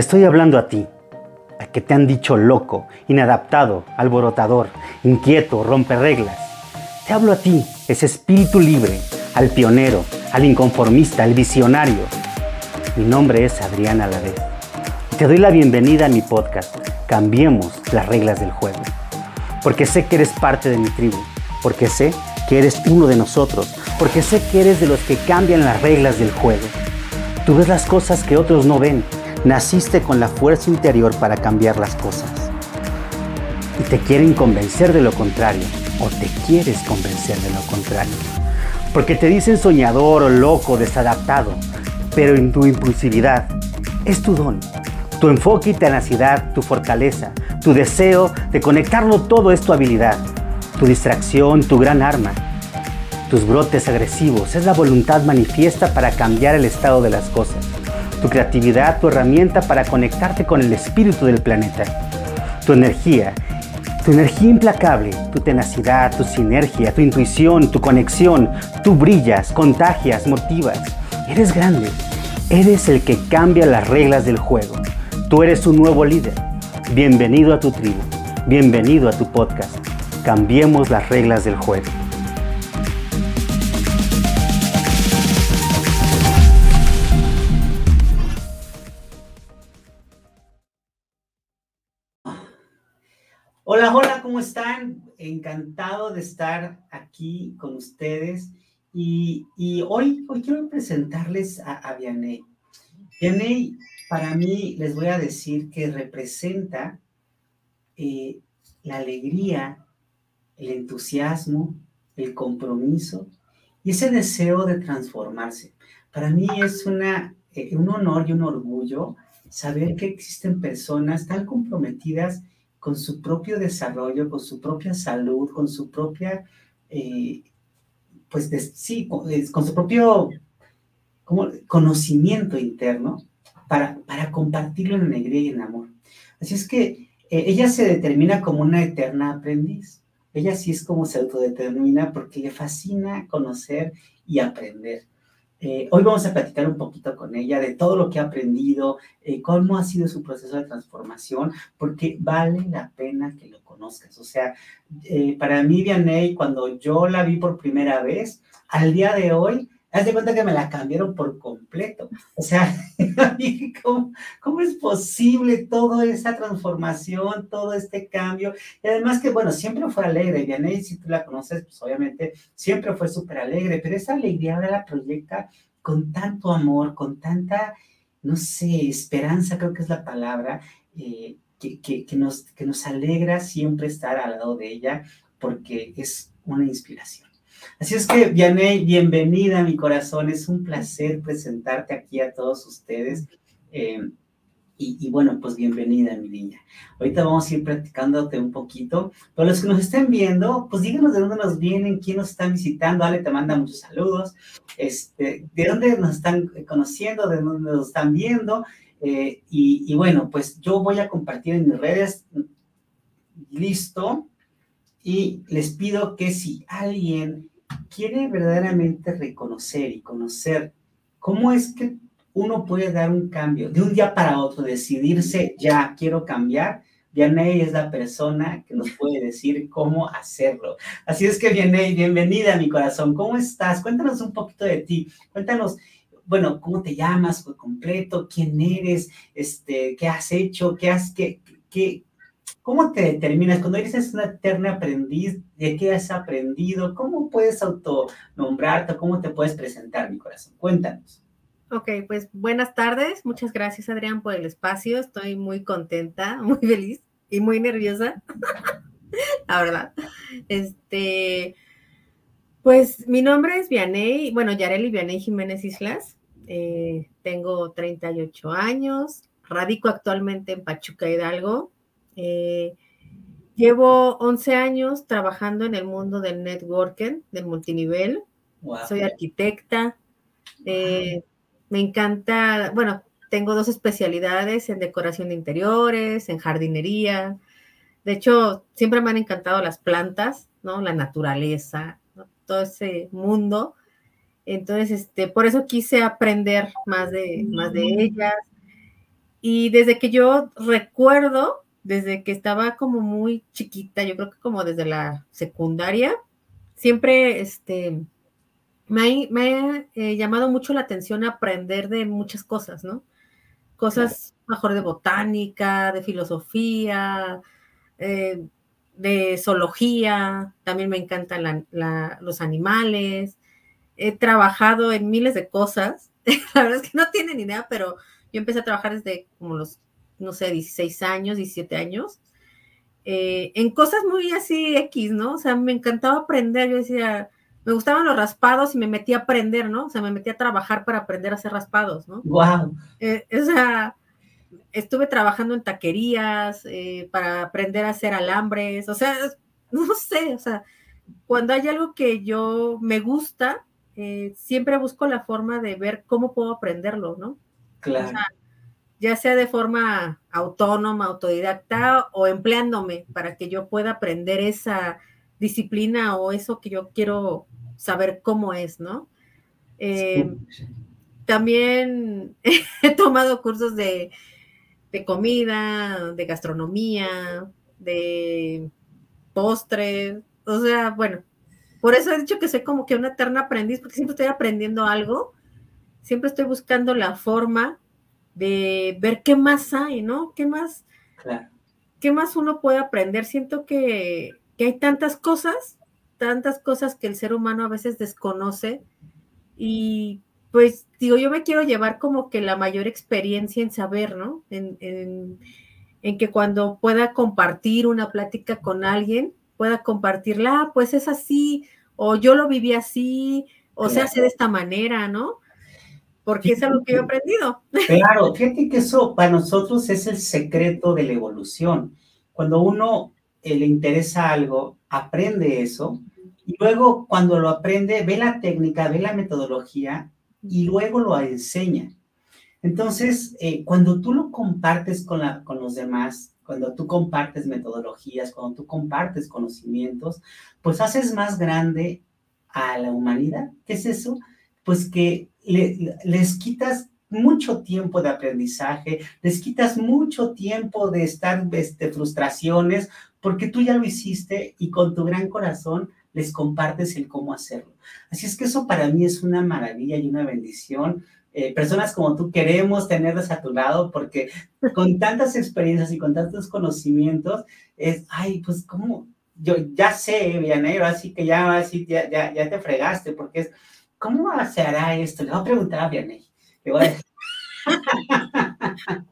Estoy hablando a ti, a que te han dicho loco, inadaptado, alborotador, inquieto, rompe reglas. Te hablo a ti, ese espíritu libre, al pionero, al inconformista, al visionario. Mi nombre es Adrián Alavés. Te doy la bienvenida a mi podcast. Cambiemos las reglas del juego. Porque sé que eres parte de mi tribu. Porque sé que eres uno de nosotros. Porque sé que eres de los que cambian las reglas del juego. Tú ves las cosas que otros no ven Naciste con la fuerza interior para cambiar las cosas. Y te quieren convencer de lo contrario, o te quieres convencer de lo contrario. Porque te dicen soñador o loco, desadaptado, pero en tu impulsividad es tu don. Tu enfoque y tenacidad, tu fortaleza, tu deseo de conectarlo todo es tu habilidad. Tu distracción, tu gran arma. Tus brotes agresivos es la voluntad manifiesta para cambiar el estado de las cosas tu creatividad, tu herramienta para conectarte con el espíritu del planeta, tu energía, tu energía implacable, tu tenacidad, tu sinergia, tu intuición, tu conexión, tú brillas, contagias, motivas. Eres grande, eres el que cambia las reglas del juego. Tú eres un nuevo líder. Bienvenido a tu tribu, bienvenido a tu podcast. Cambiemos las reglas del juego. Están? Encantado de estar aquí con ustedes. Y, hoy, hoy quiero presentarles a, a Vianey. Vianey, para mí, les voy a decir que representa eh, la alegría, el entusiasmo, el compromiso y ese deseo de transformarse. Para mí es una, eh, un honor y un orgullo saber que existen personas tan comprometidas con su propio desarrollo, con su propia salud, con su propia, eh, pues sí, con, su propio conocimiento interno para, para compartirlo en alegría y en amor. Así es que eh, ella se determina como una eterna aprendiz. Ella sí es como se autodetermina porque le fascina conocer y aprender. Eh, hoy vamos a platicar un poquito con ella de todo lo que ha aprendido, eh, cómo ha sido su proceso de transformación, porque vale la pena que lo conozcas. O sea, eh, para mí, Vianey, cuando yo la vi por primera vez, al día de hoy, Haz de cuenta que me la cambiaron por completo. O sea, ¿cómo, ¿cómo, es posible toda esa transformación, todo este cambio? Y además que, bueno, siempre fue alegre. Vianey, si tú la conoces, pues obviamente siempre fue súper alegre, pero esa alegría ahora la proyecta con tanto amor, con tanta, no sé, esperanza, creo que es la palabra, eh, que, nos, que nos alegra siempre estar al lado de ella porque es una inspiración. Así es que, Vianey, bienvenida a mi corazón. Es un placer presentarte aquí a todos ustedes. Eh, y, bueno, pues bienvenida, mi niña. Ahorita vamos a ir practicándote un poquito. Para los que nos estén viendo, pues díganos de dónde nos vienen, quién nos están visitando. Ale te manda muchos saludos. Este, de dónde nos están conociendo, de dónde nos están viendo. Eh, y, y bueno, pues yo voy a compartir en mis redes. Listo. Y les pido que si alguien quiere verdaderamente reconocer y conocer cómo es que uno puede dar un cambio de un día para otro, decidirse ya quiero cambiar, Vianey es la persona que nos puede decir cómo hacerlo. Así es que Vianey, bienvenida a mi corazón. ¿Cómo estás? Cuéntanos un poquito de ti. Cuéntanos, bueno, cómo te llamas por completo, quién eres, este, qué has hecho, qué has, qué, qué, ¿Cómo te determinas? Cuando eres una eterna aprendiz, ¿de qué has aprendido? ¿Cómo puedes autonombrarte? ¿Cómo te puedes presentar, mi corazón? Cuéntanos. Ok, pues buenas tardes. Muchas gracias, Adrián, por el espacio. Estoy muy contenta, muy feliz y muy nerviosa. La verdad. Este, pues mi nombre es Vianey, bueno, Yareli Vianey Jiménez Islas. Eh, tengo 38 años. Radico actualmente en Pachuca Hidalgo. Eh, llevo 11 años trabajando en el mundo del networking, del multinivel. Soy arquitecta. Eh, me encanta, bueno, tengo dos especialidades en decoración de interiores, en jardinería. De hecho, siempre me han encantado las plantas, ¿no? La naturaleza, todo ese mundo. Entonces, este, por eso quise aprender más de, más de ellas. Y desde que yo recuerdo, desde que estaba como muy chiquita, yo creo que como desde la secundaria, siempre este, me ha, eh, llamado mucho la atención aprender de muchas cosas, ¿no? Cosas mejor de botánica, de filosofía, eh, de zoología, también me encantan los animales, he trabajado en miles de cosas, la verdad es que no tienen idea, pero yo empecé a trabajar desde como los, no sé, 16 años, 17 años, eh, en cosas muy así X, ¿no? O sea, me encantaba aprender, yo decía, me gustaban los raspados y me metí a aprender, ¿no? O sea, me metí a trabajar para aprender a hacer raspados, ¿no? ¡Wow! Eh, o sea, estuve trabajando en taquerías eh, para aprender a hacer alambres, o sea, no sé, o sea, cuando hay algo que yo me gusta, siempre busco la forma de ver cómo puedo aprenderlo, ¿no? Claro. Ya sea de forma autónoma, autodidacta o empleándome para que yo pueda aprender esa disciplina o eso que yo quiero saber cómo es, ¿no? Eh, también he tomado cursos de, de, comida, de gastronomía, de postres, o sea, bueno, por eso he dicho que soy como que una eterna aprendiz, porque siempre estoy aprendiendo algo siempre estoy buscando la forma de ver qué más hay, ¿no? ¿Qué más, qué más uno puede aprender? Siento que, hay tantas cosas, tantas cosas que el ser humano a veces desconoce y pues digo, yo me quiero llevar como que la mayor experiencia en saber, ¿no? En, en, que cuando pueda compartir una plática con alguien, pueda compartirla, ah, pues es así, o yo lo viví así, o se hace de esta manera, ¿no? Porque es algo que he aprendido. Claro, fíjate que eso para nosotros es el secreto de la evolución. Cuando uno eh, le interesa algo, aprende eso, y luego cuando lo aprende, ve la técnica, ve la metodología, y luego lo enseña. Entonces, eh, cuando tú lo compartes con, la, con los demás, cuando tú compartes metodologías, cuando tú compartes conocimientos, pues haces más grande a la humanidad. ¿Qué es eso? Pues que les quitas mucho tiempo de aprendizaje, les quitas mucho tiempo de estar este, frustraciones, porque tú ya lo hiciste y con tu gran corazón les compartes el cómo hacerlo. Así es que eso para mí es una maravilla y una bendición. Eh, personas como tú queremos tenerlas a tu lado porque con tantas experiencias y con tantos conocimientos, es, ay, pues cómo, yo ya sé, Vianero, así que ya, así, ya, ya, ya te fregaste, porque es ¿cómo se hará esto? Le voy a preguntar a Vianney.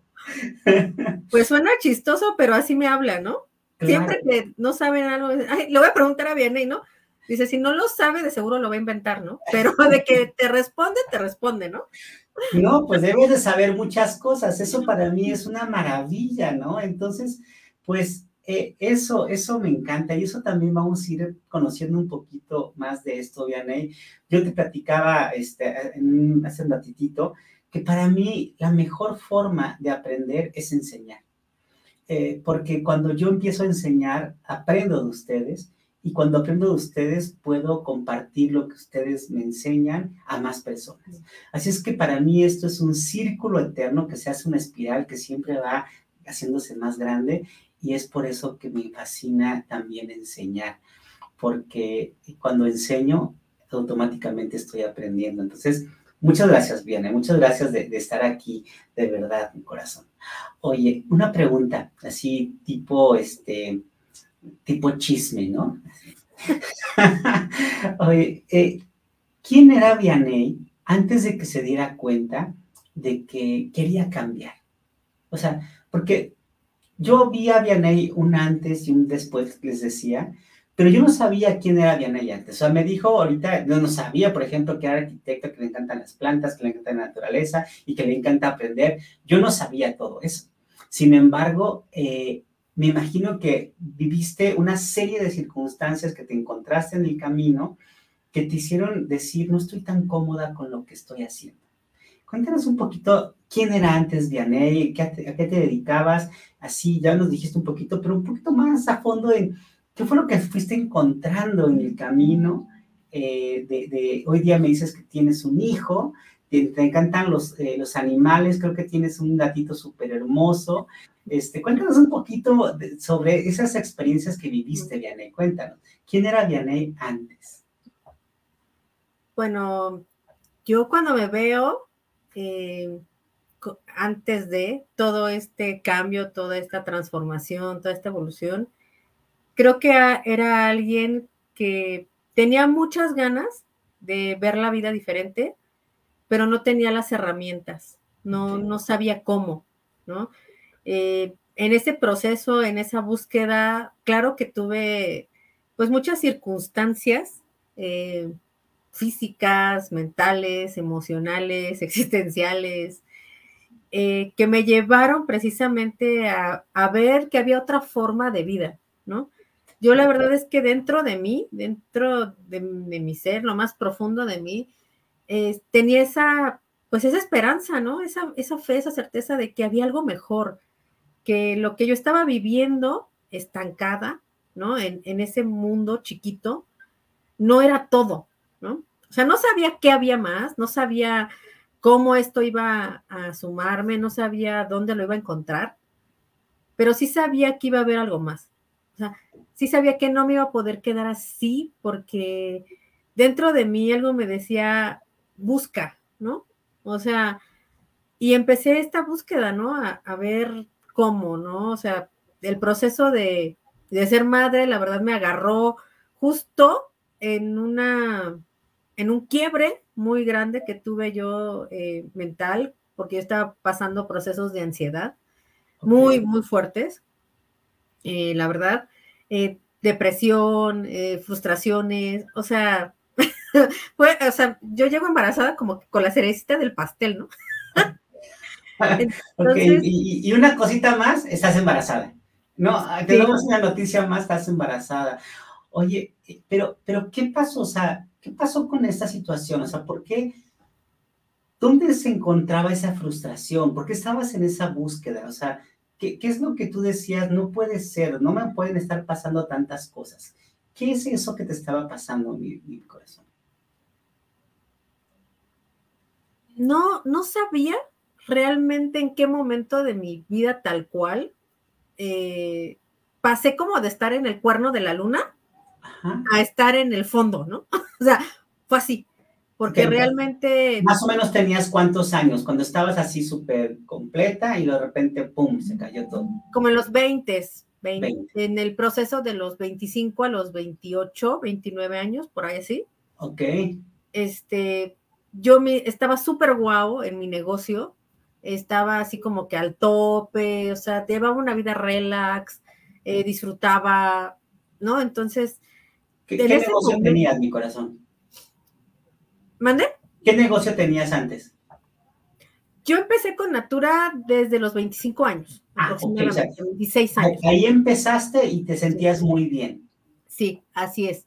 Pues suena chistoso, pero así me habla, ¿no? Siempre que no saben algo, ay, le voy a preguntar a Vianney, ¿no? Dice, si no lo sabe, de seguro lo va a inventar, ¿no? Pero de que te responde, te responde, ¿no? No, pues debes de saber muchas cosas. Eso para mí es una maravilla, ¿no? Entonces, pues eh, eso, eso me encanta y eso también vamos a ir conociendo un poquito más de esto, Vianey. Yo te platicaba este, hace un ratitito que para mí la mejor forma de aprender es enseñar. Eh, porque cuando yo empiezo a enseñar, aprendo de ustedes y cuando aprendo de ustedes puedo compartir lo que ustedes me enseñan a más personas. Así es que para mí esto es un círculo eterno que se hace una espiral que siempre va haciéndose más grande y es por eso que me fascina también enseñar, porque cuando enseño automáticamente estoy aprendiendo. Entonces, muchas gracias, Viane, muchas gracias de, estar aquí, de verdad, mi corazón. Oye, una pregunta, así tipo, este, tipo chisme, ¿no? Oye, eh, ¿quién era Vianey antes de que se diera cuenta de que quería cambiar? O sea, porque yo vi a Vianey un antes y un después, les decía, pero yo no sabía quién era Vianey antes. O sea, me dijo ahorita, no, no sabía, por ejemplo, que era arquitecto, que le encantan las plantas, que le encanta la naturaleza y que le encanta aprender. Yo no sabía todo eso. Sin embargo, eh, me imagino que viviste una serie de circunstancias que te encontraste en el camino que te hicieron decir, no estoy tan cómoda con lo que estoy haciendo. Cuéntanos un poquito quién era antes Vianey, a qué te dedicabas, así ya nos dijiste un poquito, pero un poquito más a fondo en qué fue lo que fuiste encontrando en el camino. Eh, de, hoy día me dices que tienes un hijo, te, encantan los, eh, los animales, creo que tienes un gatito súper hermoso. Este, cuéntanos un poquito sobre esas experiencias que viviste, Vianey. Cuéntanos, ¿quién era Vianey antes? Bueno, yo cuando me veo, eh, antes de todo este cambio, toda esta transformación, toda esta evolución, creo que era alguien que tenía muchas ganas de ver la vida diferente, pero no tenía las herramientas, no, no sabía cómo, ¿no? Eh, en ese proceso, en esa búsqueda, claro que tuve pues muchas circunstancias eh, físicas, mentales, emocionales, existenciales, eh, que me llevaron precisamente a, ver que había otra forma de vida, ¿no? Yo la verdad es que dentro de mí, dentro de, mi ser, lo más profundo de mí, tenía esa, pues esa esperanza, ¿no? Esa, esa fe, esa certeza de que había algo mejor, que lo que yo estaba viviendo estancada, ¿no? En, en ese mundo chiquito, no era todo, ¿no? O sea, no sabía qué había más, no sabía cómo esto iba a sumarme, no sabía dónde lo iba a encontrar, pero sí sabía que iba a haber algo más. O sea, sí sabía que no me iba a poder quedar así porque dentro de mí algo me decía, busca, ¿no? O sea, y empecé esta búsqueda, ¿no? A, ver cómo, ¿no? O sea, el proceso de, de ser madre, la verdad me agarró justo en una, en un quiebre muy grande que tuve yo eh, mental, porque yo estaba pasando procesos de ansiedad muy, muy fuertes, eh, la verdad. Eh, depresión, frustraciones, o sea, o sea, yo llego embarazada como con la cerecita del pastel, ¿no? y, una cosita más, estás embarazada. No, tenemos una noticia más, estás embarazada. Oye, pero, pero, ¿qué pasó? O sea, ¿qué pasó con esta situación? O sea, ¿por qué? ¿Dónde se encontraba esa frustración? ¿Por qué estabas en esa búsqueda? O sea, ¿Qué, es lo que tú decías? No puede ser, no me pueden estar pasando tantas cosas. ¿Qué es eso que te estaba pasando, mi, corazón? No, no sabía realmente en qué momento de mi vida tal cual eh, pasé como de estar en el cuerno de la luna a estar en el fondo, ¿no? o sea, fue así. Porque realmente... Más o menos tenías cuántos años, cuando estabas así súper completa y de repente, ¡pum!, se cayó todo. Como en los 20, 20, en el proceso de los 25 a los 28, 29 años, por ahí así. Ok. Este, yo me, estaba súper guau en mi negocio, estaba así como que al tope, o sea, llevaba una vida relax, eh, disfrutaba, ¿no? Entonces... ¿Qué, ¿qué negocio tenías, mi corazón? ¿Mande? ¿Qué negocio tenías antes? Yo empecé con Natura desde los 25 años, ah, aproximadamente, 26 años. Ahí empezaste y te sentías muy bien. Sí, así es.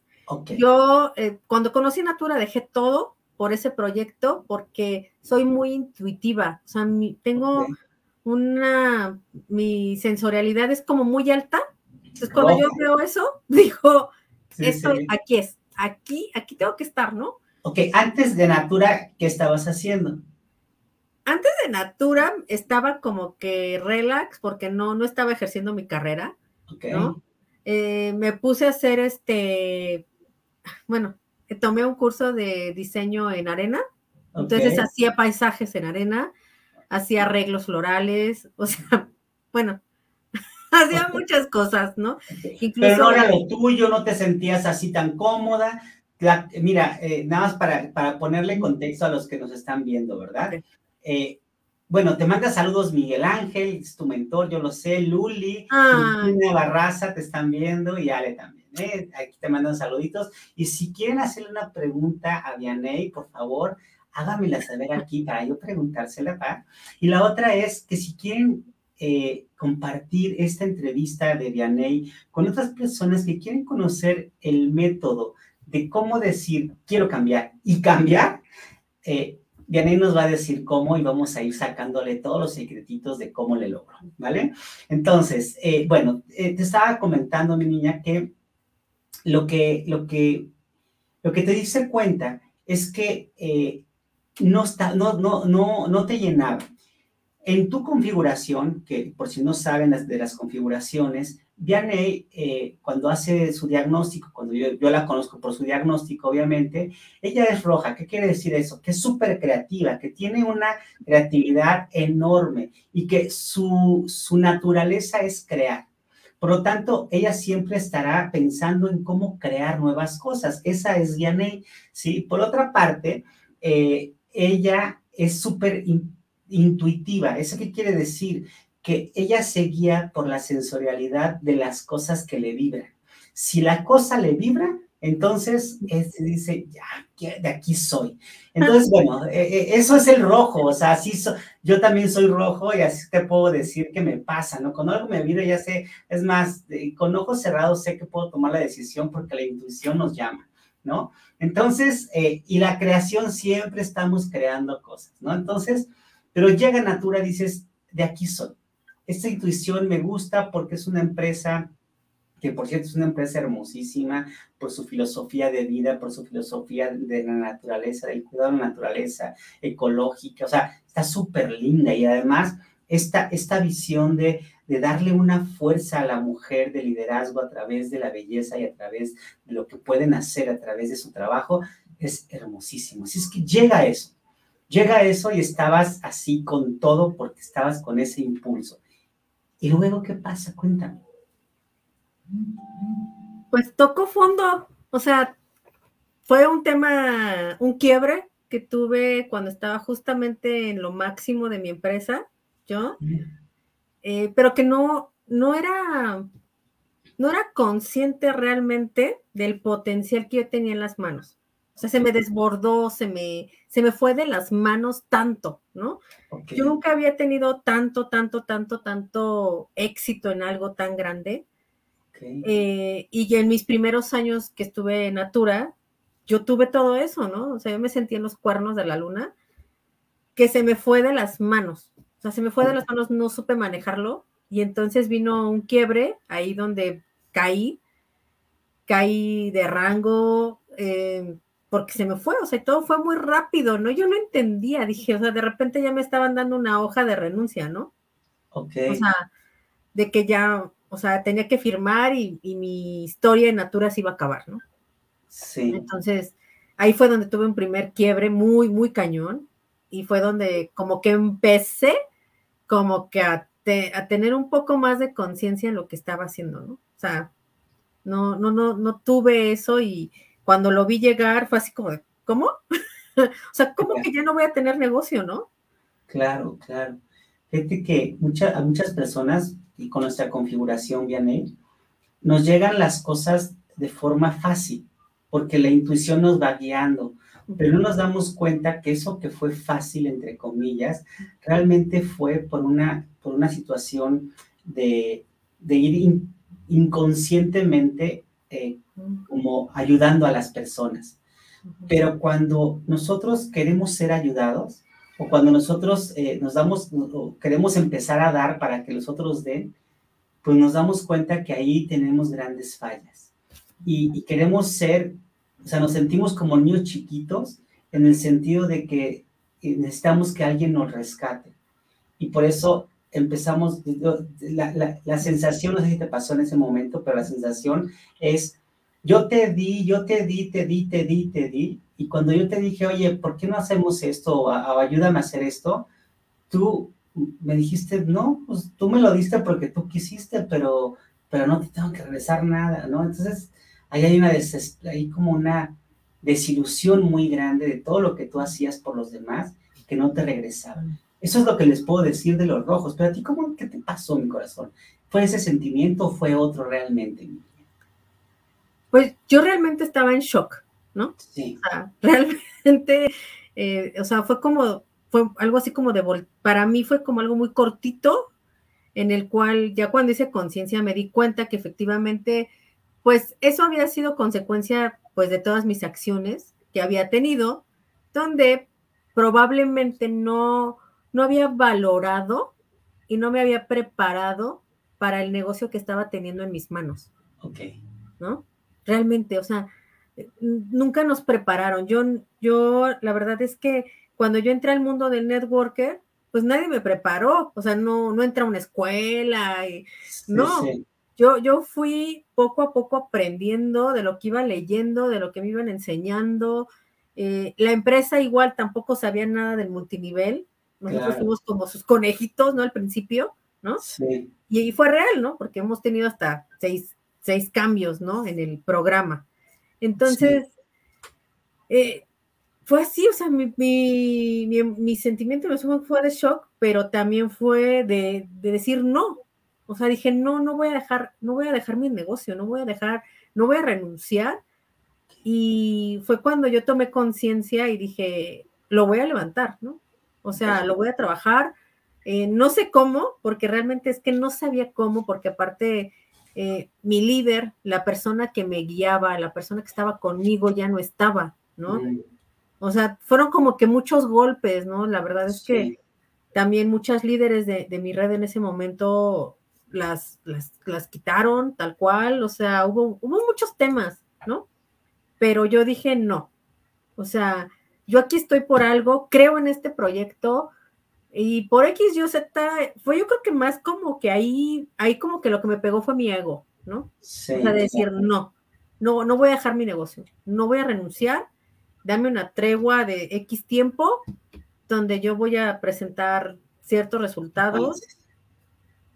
Yo, eh, cuando conocí Natura, dejé todo por ese proyecto porque soy muy intuitiva. O sea, tengo una, mi sensorialidad es como muy alta. Entonces, cuando yo veo eso, digo, esto, aquí es, aquí, aquí tengo que estar, ¿no? Ok, antes de Natura, ¿qué estabas haciendo? Antes de Natura estaba como que relax porque no, no estaba ejerciendo mi carrera. Ok. Eh, me puse a hacer este, bueno, tomé un curso de diseño en arena. Entonces hacía paisajes en arena, hacía arreglos florales, o sea, bueno, hacía muchas cosas, ¿no? Pero no era lo tuyo, no te sentías así tan cómoda, mira, eh, nada más para, para, ponerle contexto a los que nos están viendo, ¿verdad? Eh, bueno, te manda saludos Miguel Ángel, es tu mentor, yo lo sé, Luli, Cristina Barraza te están viendo y Ale también. ¿eh? Aquí te mandan saluditos. Y si quieren hacerle una pregunta a Vianey, por favor, háganmela saber aquí para yo preguntársela. ¿va? Y la otra es que si quieren compartir esta entrevista de Vianey con otras personas que quieren conocer el método de cómo decir quiero cambiar y cambiar, eh, Vianey nos va a decir cómo y vamos a ir sacándole todos los secretitos de cómo le logro, ¿vale? Entonces, eh, bueno, eh, te estaba comentando, mi niña, que lo que, lo que, lo que te dice cuenta es que eh, no, está, no, no, no, no te llenaba. En tu configuración, que por si no saben de las configuraciones, Vianney, eh, cuando hace su diagnóstico, cuando yo, yo, la conozco por su diagnóstico, obviamente, ella es roja. ¿Qué quiere decir eso? Que es súper creativa, que tiene una creatividad enorme y que su, su naturaleza es crear. Por lo tanto, ella siempre estará pensando en cómo crear nuevas cosas. Esa es Vianney, ¿sí? Por otra parte, eh, ella es súper intuitiva. ¿Eso qué quiere decir? Que ella se guía por la sensorialidad de las cosas que le vibran. Si la cosa le vibra, entonces se dice, ya, de aquí soy. Entonces, bueno, e, e, eso es el rojo, o sea, así yo también soy rojo y así te puedo decir que me pasa, ¿no? Cuando algo me vibra, ya sé, es más, con ojos cerrados sé que puedo tomar la decisión porque la intuición nos llama. ¿no? Entonces, eh, y la creación siempre estamos creando cosas, ¿no? Entonces, pero llega Natura, dices, de aquí soy. Esta intuición me gusta porque es una empresa que por cierto es una empresa hermosísima por su filosofía de vida, por su filosofía de la naturaleza, del cuidado de la naturaleza, ecológica, o sea, está súper linda y además esta, esta visión de, de darle una fuerza a la mujer de liderazgo a través de la belleza y a través de lo que pueden hacer a través de su trabajo, es hermosísimo. Así es que llega eso, llega eso y estabas así con todo porque estabas con ese impulso. ¿Y luego qué pasa? Cuéntame. Pues tocó fondo, o sea, fue un tema, un quiebre que tuve cuando estaba justamente en lo máximo de mi empresa, yo. Eh, pero que no, no era, no era consciente realmente del potencial que yo tenía en las manos. O sea, se me desbordó, se me, se me fue de las manos tanto, ¿no? Yo nunca había tenido tanto, tanto, tanto, tanto éxito en algo tan grande. Eh, y en mis primeros años que estuve en Natura, yo tuve todo eso, ¿no? O sea, yo me sentí en los cuernos de la luna, que se me fue de las manos. O sea, se me fue de las manos, no supe manejarlo y entonces vino un quiebre ahí donde caí, caí de rango, eh, porque se me fue, o sea, todo fue muy rápido, ¿no? Yo no entendía, dije, o sea, de repente ya me estaban dando una hoja de renuncia, ¿no? Ok. O sea, de que ya, o sea, tenía que firmar y, y mi historia de Natura se iba a acabar, ¿no? Sí. Entonces, ahí fue donde tuve un primer quiebre muy, muy cañón y fue donde como que empecé como que a, tener un poco más de conciencia en lo que estaba haciendo, ¿no? O sea, no, no, no, no tuve eso y cuando lo vi llegar fue así como de, ¿cómo? o sea, ¿cómo que ya no voy a tener negocio, no? Claro, claro. Fíjate que a muchas personas, y con nuestra configuración Vianney, nos llegan las cosas de forma fácil, porque la intuición nos va guiando, pero no nos damos cuenta que eso que fue fácil, entre comillas, realmente fue por una, por una situación de, ir inconscientemente eh, como ayudando a las personas. Pero cuando nosotros queremos ser ayudados, o cuando nosotros eh, nos damos, o queremos empezar a dar para que los otros den, pues nos damos cuenta que ahí tenemos grandes fallas. y queremos ser o sea, nos sentimos como niños chiquitos en el sentido de que eh, necesitamos que alguien nos rescate. Y por eso empezamos, la, la, sensación, no sé si te pasó en ese momento, pero la sensación es, yo te di, yo te di, te di, te di, te di, y cuando yo te dije, oye, ¿por qué no hacemos esto? O, ayúdame a hacer esto, tú me dijiste, no, pues tú me lo diste porque tú quisiste, pero, pero no te tengo que regresar nada, ¿no? Entonces, ahí hay una ahí como una desilusión muy grande de todo lo que tú hacías por los demás que no te regresaban. Eso es lo que les puedo decir de los rojos, pero a ti, ¿cómo, qué te pasó, mi corazón? ¿Fue ese sentimiento o fue otro realmente? Pues yo realmente estaba en shock, ¿no? Sí. O sea, realmente, eh, o sea, fue como, fue algo así como de, para mí fue como algo muy cortito, en el cual ya cuando hice conciencia me di cuenta que efectivamente pues eso había sido consecuencia pues de todas mis acciones que había tenido, donde probablemente no, no había valorado y no me había preparado para el negocio que estaba teniendo en mis manos. Ok. ¿No? Realmente, o sea, nunca nos prepararon. Yo, yo, la verdad es que cuando yo entré al mundo del networker, pues nadie me preparó, o sea, no, no entré a una escuela, y, no, Yo, yo fui poco a poco aprendiendo de lo que iba leyendo, de lo que me iban enseñando. Eh, la empresa igual tampoco sabía nada del multinivel, nosotros fuimos como sus conejitos, ¿no? Al principio, ¿no? Sí. Y, fue real, ¿no? Porque hemos tenido hasta seis, seis cambios, ¿no? En el programa. Entonces, eh, fue así, o sea, mi, mi, mi, sentimiento fue de shock, pero también fue de, de, decir no. O sea, dije, no, no voy a dejar, no voy a dejar mi negocio, no voy a dejar, no voy a renunciar. Y fue cuando yo tomé conciencia y dije, lo voy a levantar, ¿no? O sea, lo voy a trabajar. Eh, no sé cómo, porque realmente es que no sabía cómo, porque aparte eh, mi líder, la persona que me guiaba, la persona que estaba conmigo ya no estaba, ¿no? Mm. O sea, fueron como que muchos golpes, ¿no? La verdad es que también muchas líderes de, mi red en ese momento las, las, las, quitaron tal cual, o sea, hubo, hubo muchos temas, ¿no? Pero yo dije no, o sea, yo aquí estoy por algo, creo en este proyecto y por X, yo Z, fue yo creo que más como que ahí, ahí como que lo que me pegó fue mi ego, ¿no? Sí, o sea, de decir, no, no, no voy a dejar mi negocio, no voy a renunciar, dame una tregua de X tiempo donde yo voy a presentar ciertos resultados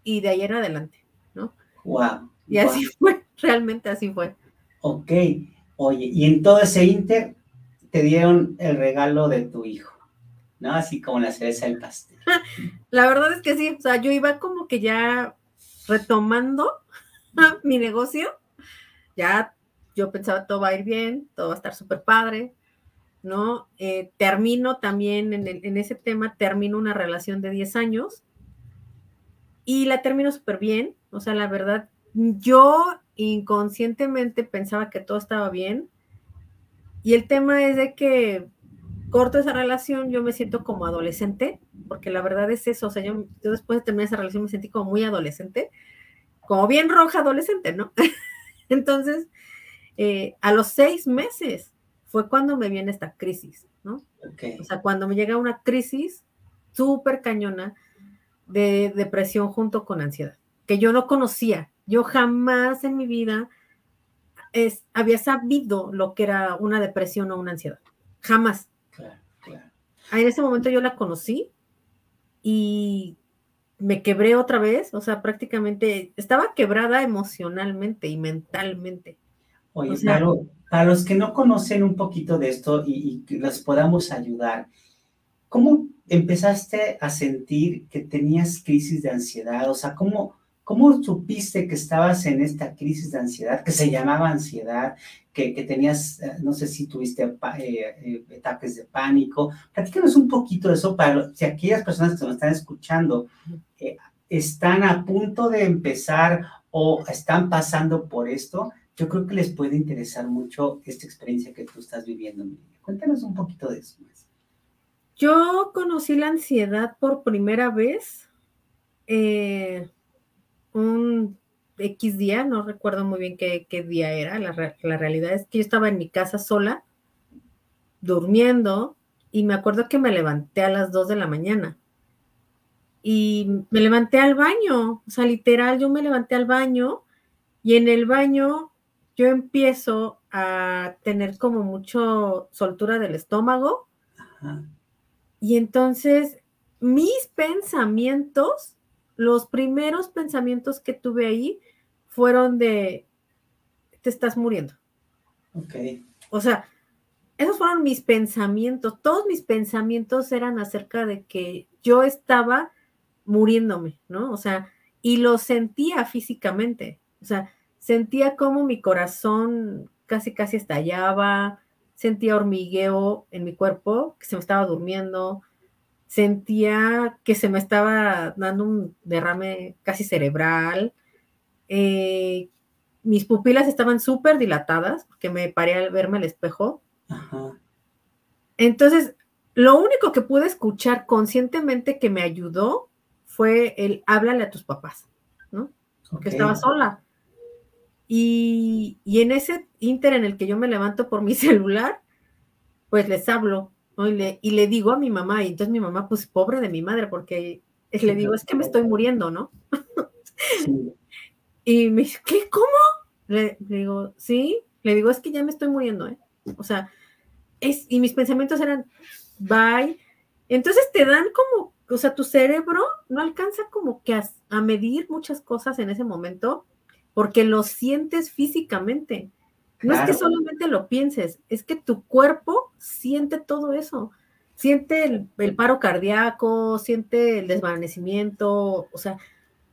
y de ahí en adelante, ¿no? Wow. Y así fue, realmente así fue. Ok, oye, y en todo ese inter, te dieron el regalo de tu hijo, ¿no? Así como la cereza del pastel. La verdad es que sí, o sea, yo iba como que ya retomando mi negocio, ya yo pensaba todo va a ir bien, todo va a estar súper padre, ¿no? Eh, termino también en, en, ese tema, termino una relación de 10 años y la termino súper bien, o sea, la verdad, yo inconscientemente pensaba que todo estaba bien, y el tema es de que corto esa relación, yo me siento como adolescente, porque la verdad es eso, o sea, yo, después de terminar esa relación me sentí como muy adolescente, como bien roja adolescente, ¿no? Entonces, eh, a los seis meses fue cuando me viene esta crisis, ¿no? O sea, cuando me llega una crisis súper cañona de depresión junto con ansiedad, que yo no conocía. Yo jamás en mi vida había sabido lo que era una depresión o una ansiedad. Jamás. Claro, claro. En ese momento yo la conocí y me quebré otra vez, o sea, prácticamente estaba quebrada emocionalmente y mentalmente. Oye, claro, para los que no conocen un poquito de esto y, y que los podamos ayudar, ¿cómo empezaste a sentir que tenías crisis de ansiedad? O sea, ¿cómo, ¿Cómo supiste que estabas en esta crisis de ansiedad, que se llamaba ansiedad, que, tenías, eh, no sé si tuviste eh, eh, ataques de pánico? Platícanos un poquito de eso para si aquellas personas que nos están escuchando están a punto de empezar o están pasando por esto, yo creo que les puede interesar mucho esta experiencia que tú estás viviendo. Cuéntanos un poquito de eso. Yo conocí la ansiedad por primera vez. Eh, un X día, no recuerdo muy bien qué, día era, la, realidad es que yo estaba en mi casa sola, durmiendo, y me acuerdo que me levanté a las 2 de la mañana. Y me levanté al baño, o sea, literal, yo me levanté al baño y en el baño yo empiezo a tener como mucho soltura del estómago. Y entonces mis pensamientos los primeros pensamientos que tuve ahí fueron de, te estás muriendo. Ok. O sea, esos fueron mis pensamientos. Todos mis pensamientos eran acerca de que yo estaba muriéndome, ¿no? O sea, y lo sentía físicamente. O sea, sentía como mi corazón casi, casi estallaba, sentía hormigueo en mi cuerpo, que se me estaba durmiendo, sentía que se me estaba dando un derrame casi cerebral. Eh, mis pupilas estaban súper dilatadas porque me paré al verme al espejo. Entonces, lo único que pude escuchar conscientemente que me ayudó fue el háblale a tus papás, ¿no? Porque estaba sola. Y, y en ese inter en el que yo me levanto por mi celular, pues les hablo Y le, y le digo a mi mamá, y entonces mi mamá, pues pobre de mi madre, porque le digo, es que me estoy muriendo, ¿no? Y me dice, ¿qué? ¿Cómo? Le, digo, sí, le digo, es que ya me estoy muriendo, ¿eh? O sea, es, y mis pensamientos eran, bye. Entonces te dan como, o sea, tu cerebro no alcanza como que a, medir muchas cosas en ese momento porque lo sientes físicamente. No es que solamente lo pienses, es que tu cuerpo siente todo eso. Siente el, el, paro cardíaco, siente el desvanecimiento, o sea,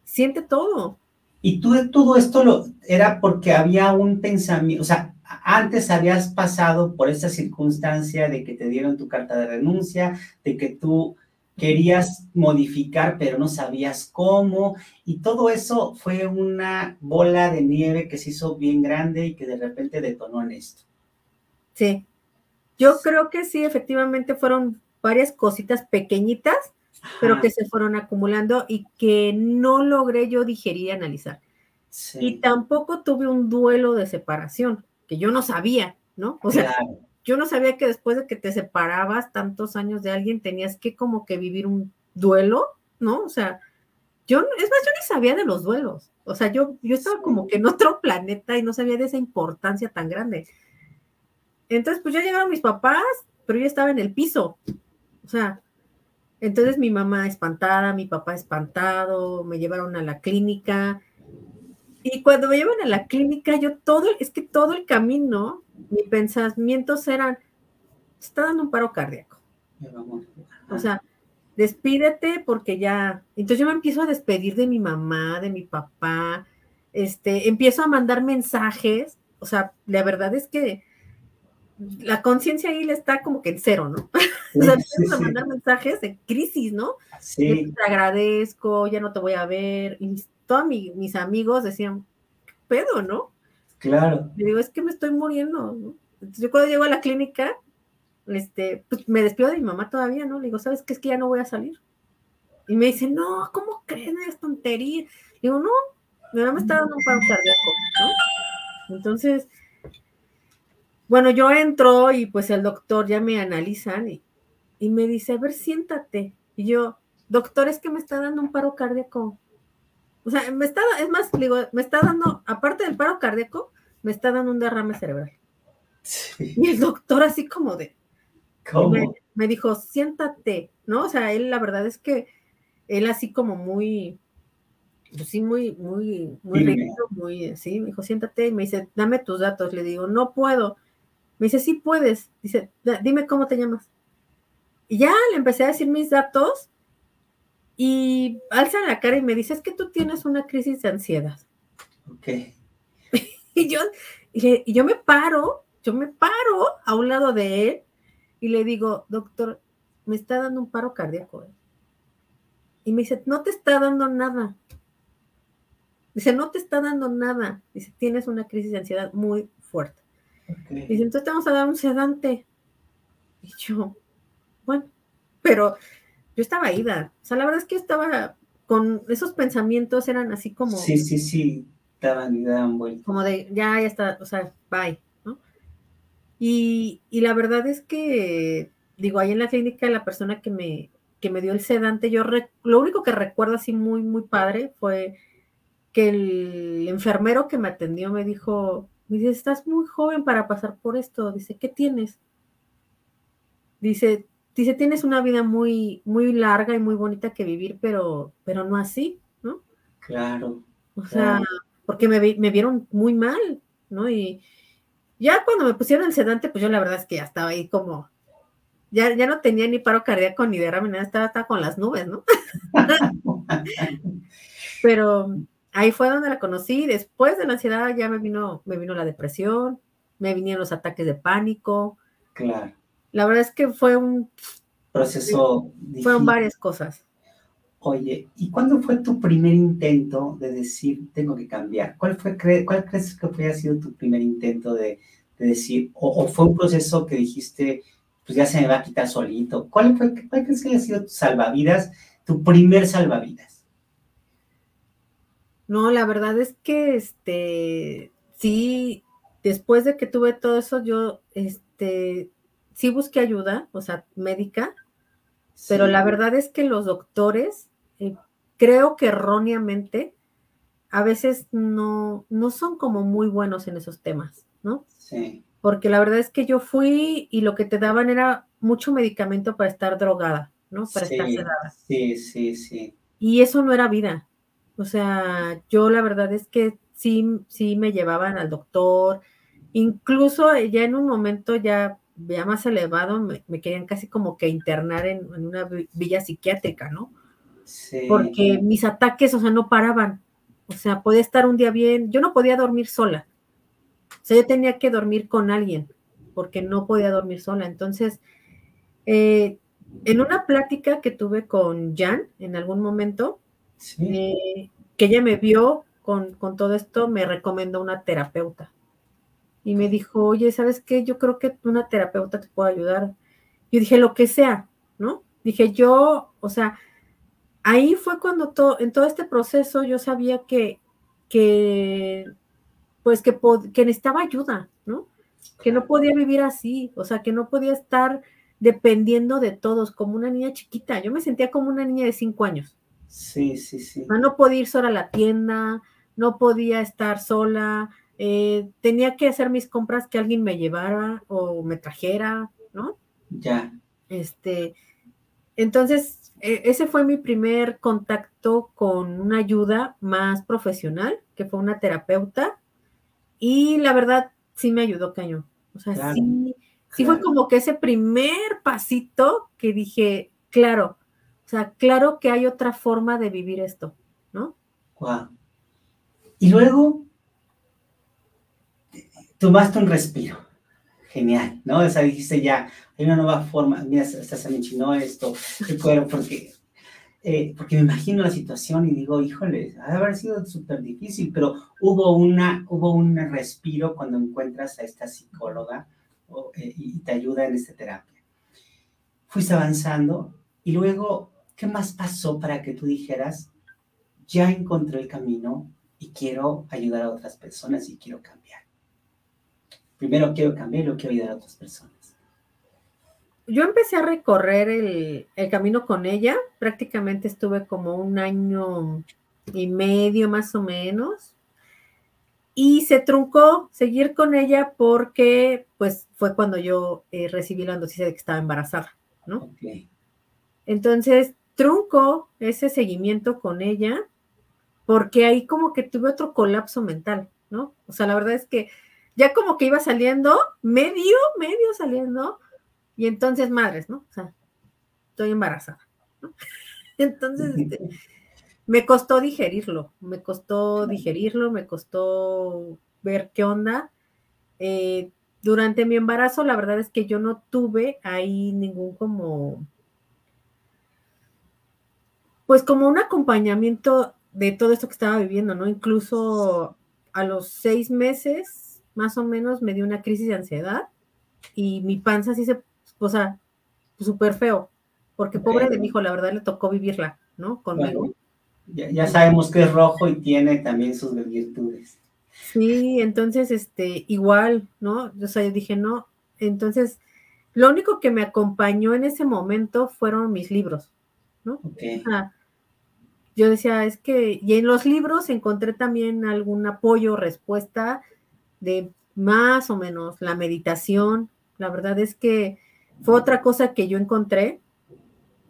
siente todo. Y tú todo esto lo, era porque había un pensamiento, o sea, antes habías pasado por esa circunstancia de que te dieron tu carta de renuncia, de que tú querías modificar, pero no sabías cómo, y todo eso fue una bola de nieve que se hizo bien grande y que de repente detonó en esto. Sí, yo creo que sí, efectivamente fueron varias cositas pequeñitas pero que se fueron acumulando y que no logré yo digerir y analizar. Y tampoco tuve un duelo de separación, que yo no sabía, ¿no? O sea, yo no sabía que después de que te separabas tantos años de alguien tenías que como que vivir un duelo, ¿no? O sea, yo, es más, yo ni sabía de los duelos. O sea, yo, yo estaba como que en otro planeta y no sabía de esa importancia tan grande. Entonces, pues ya llegaron mis papás, pero yo estaba en el piso. O sea, entonces mi mamá espantada, mi papá espantado, me llevaron a la clínica. Y cuando me llevan a la clínica, yo todo, es que todo el camino, mis pensamientos eran, está dando un paro cardíaco. O sea, despídete porque ya. Entonces yo me empiezo a despedir de mi mamá, de mi papá, este, empiezo a mandar mensajes. O sea, la verdad es que la conciencia ahí le está como que en cero, ¿no? o sea, sí, a mandar mensajes de crisis, ¿no? Sí. te agradezco, ya no te voy a ver. Y todos mis amigos decían, ¿qué pedo, no? Claro. Le digo, es que me estoy muriendo, ¿no? Entonces yo cuando llego a la clínica, este, pues me despido de mi mamá todavía, ¿no? Le digo, ¿sabes qué? Es que ya no voy a salir. Y me dice, no, ¿cómo crees? Es tontería. Digo, no, mi mamá me está dando un paro cardíaco, ¿no? Entonces, bueno, yo entro y pues el doctor ya me analizan y, me dice, a ver, siéntate. Y yo, doctor, es que me está dando un paro cardíaco. O sea, me está, es más, digo, me está dando, aparte del paro cardíaco, me está dando un derrame cerebral. Y el doctor así como de, ¿Cómo? Me, dijo, siéntate, ¿no? O sea, él la verdad es que él así como muy, pues sí, muy, muy, muy muy, sí, me dijo, siéntate y me dice, dame tus datos. Le digo, no puedo. Me dice, sí puedes. Dice, dime cómo te llamas. Y ya le empecé a decir mis datos y alza la cara y me dice, es que tú tienes una crisis de ansiedad. Ok. y, yo, y, yo me paro, yo me paro a un lado de él y le digo, doctor, me está dando un paro cardíaco. ¿eh?". Y me dice, no te está dando nada. Dice, no te está dando nada. Dice, tienes una crisis de ansiedad muy fuerte. Dice, entonces te vamos a dar un sedante. Y yo, bueno, pero yo estaba ida. O sea, la verdad es que yo estaba con esos pensamientos, eran así como. Sí, sí, sí, daban y daban vuelta. Como de, ya, ya está, o sea, bye, ¿no? Y, la verdad es que, digo, ahí en la clínica, la persona que me, que me dio el sedante, yo lo único que recuerdo así muy, muy padre fue que el enfermero que me atendió me dijo, dice, estás muy joven para pasar por esto. Dice, ¿qué tienes? Dice, dice, tienes una vida muy, muy larga y muy bonita que vivir, pero, pero no así, ¿no? Claro. O sea, porque me, me, vieron muy mal, ¿no? Y ya cuando me pusieron el sedante, pues yo la verdad es que ya estaba ahí como, ya, ya no tenía ni paro cardíaco ni derrame, nada, estaba, estaba con las nubes, ¿no? pero ahí fue donde la conocí. Después de la ansiedad ya me vino, me vino la depresión, me vinieron los ataques de pánico. Claro. La verdad es que fue un proceso. Fueron varias cosas. Oye, ¿y cuándo fue tu primer intento de decir tengo que cambiar? ¿Cuál fue, cuál crees que fue ha sido tu primer intento de, decir, o, fue un proceso que dijiste, pues ya se me va a quitar solito? ¿Cuál fue, cuál crees que haya sido tu salvavidas, tu primer salvavidas? No, la verdad es que este sí, después de que tuve todo eso, yo este sí busqué ayuda, o sea, médica, pero la verdad es que los doctores, eh, creo que erróneamente, a veces no, no son como muy buenos en esos temas, ¿no? Sí. Porque la verdad es que yo fui y lo que te daban era mucho medicamento para estar drogada, ¿no? Para estar sedada. Sí, sí, sí. Y eso no era vida. O sea, yo la verdad es que sí, sí me llevaban al doctor, incluso ya en un momento ya, ya más elevado, me, querían casi como que internar en, una villa psiquiátrica, ¿no? Sí. Porque mis ataques, o sea, no paraban. O sea, podía estar un día bien, yo no podía dormir sola. O sea, yo tenía que dormir con alguien, porque no podía dormir sola. Entonces, eh, en una plática que tuve con Jan en algún momento, eh, que ella me vio con, todo esto, me recomendó una terapeuta. Y me dijo, oye, ¿sabes qué? Yo creo que una terapeuta te puede ayudar. Yo dije, lo que sea, ¿no? Dije, yo, o sea, ahí fue cuando todo, en todo este proceso yo sabía que, que pues que, que necesitaba ayuda, ¿no? Que no podía vivir así, o sea, que no podía estar dependiendo de todos, como una niña chiquita. Yo me sentía como una niña de cinco años. Sí, sí, sí. No podía ir sola a la tienda, no podía estar sola, eh, tenía que hacer mis compras que alguien me llevara o me trajera, ¿no? Ya. Este, entonces, e, ese fue mi primer contacto con una ayuda más profesional, que fue una terapeuta, y la verdad sí me ayudó cañón. O sea, sí, sí fue como que ese primer pasito que dije, claro, o sea, claro que hay otra forma de vivir esto, ¿no? Wow. Y luego tomaste un respiro. Genial, ¿no? O sea, dijiste ya, hay una nueva forma, mira, hasta se me enchinó esto, recuerdo, porque, eh, porque me imagino la situación y digo, híjole, ha de haber sido súper difícil, pero hubo, una, hubo un respiro cuando encuentras a esta psicóloga eh, y te ayuda en esta terapia. Fuiste avanzando y luego, ¿qué más pasó para que tú dijeras, ya encontré el camino y quiero ayudar a otras personas y quiero cambiar? Primero quiero cambiar y luego quiero ayudar a otras personas. Yo empecé a recorrer el, el camino con ella, prácticamente estuve como un año y medio más o menos, y se truncó seguir con ella porque pues fue cuando yo eh, recibí la noticia de que estaba embarazada, ¿no? Entonces, trunco ese seguimiento con ella porque ahí como que tuve otro colapso mental, ¿no? O sea, la verdad es que ya como que iba saliendo, medio, medio saliendo, y entonces, madres, ¿no? O sea, estoy embarazada. Entonces, este, me costó digerirlo, me costó digerirlo, me costó ver qué onda. Eh, durante mi embarazo, la verdad es que yo no tuve ahí ningún como, pues como un acompañamiento de todo esto que estaba viviendo, ¿no? Incluso a los seis meses, más o menos, me dio una crisis de ansiedad y mi panza sí se, o sea, súper feo, porque pobre de mi hijo, la verdad le tocó vivirla, ¿no? Conmigo. ya, sabemos que es rojo y tiene también sus virtudes. Sí, entonces, este, igual, ¿no? O sea, yo dije, no, entonces, lo único que me acompañó en ese momento fueron mis libros, ¿no? yo decía, es que, y en los libros encontré también algún apoyo, respuesta de más o menos la meditación. La verdad es que fue otra cosa que yo encontré.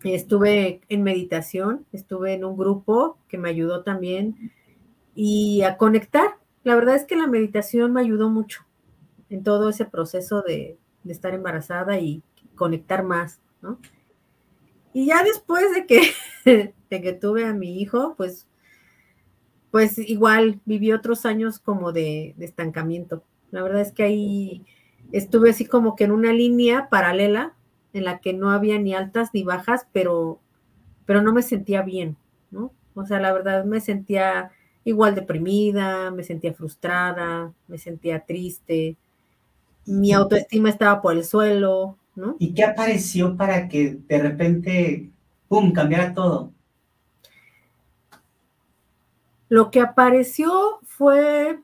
Estuve en meditación, estuve en un grupo que me ayudó también y a conectar, la verdad es que la meditación me ayudó mucho en todo ese proceso de, estar embarazada y conectar más, ¿no? Y ya después de que, de que tuve a mi hijo, pues, pues igual viví otros años como de, de, estancamiento. La verdad es que ahí estuve así como que en una línea paralela en la que no había ni altas ni bajas, pero, pero no me sentía bien, ¿no? O sea, la verdad me sentía igual deprimida, me sentía frustrada, me sentía triste, mi autoestima estaba por el suelo, ¿no? ¿Y qué apareció para que de repente, ¡pum!, cambiara todo? Lo que apareció fue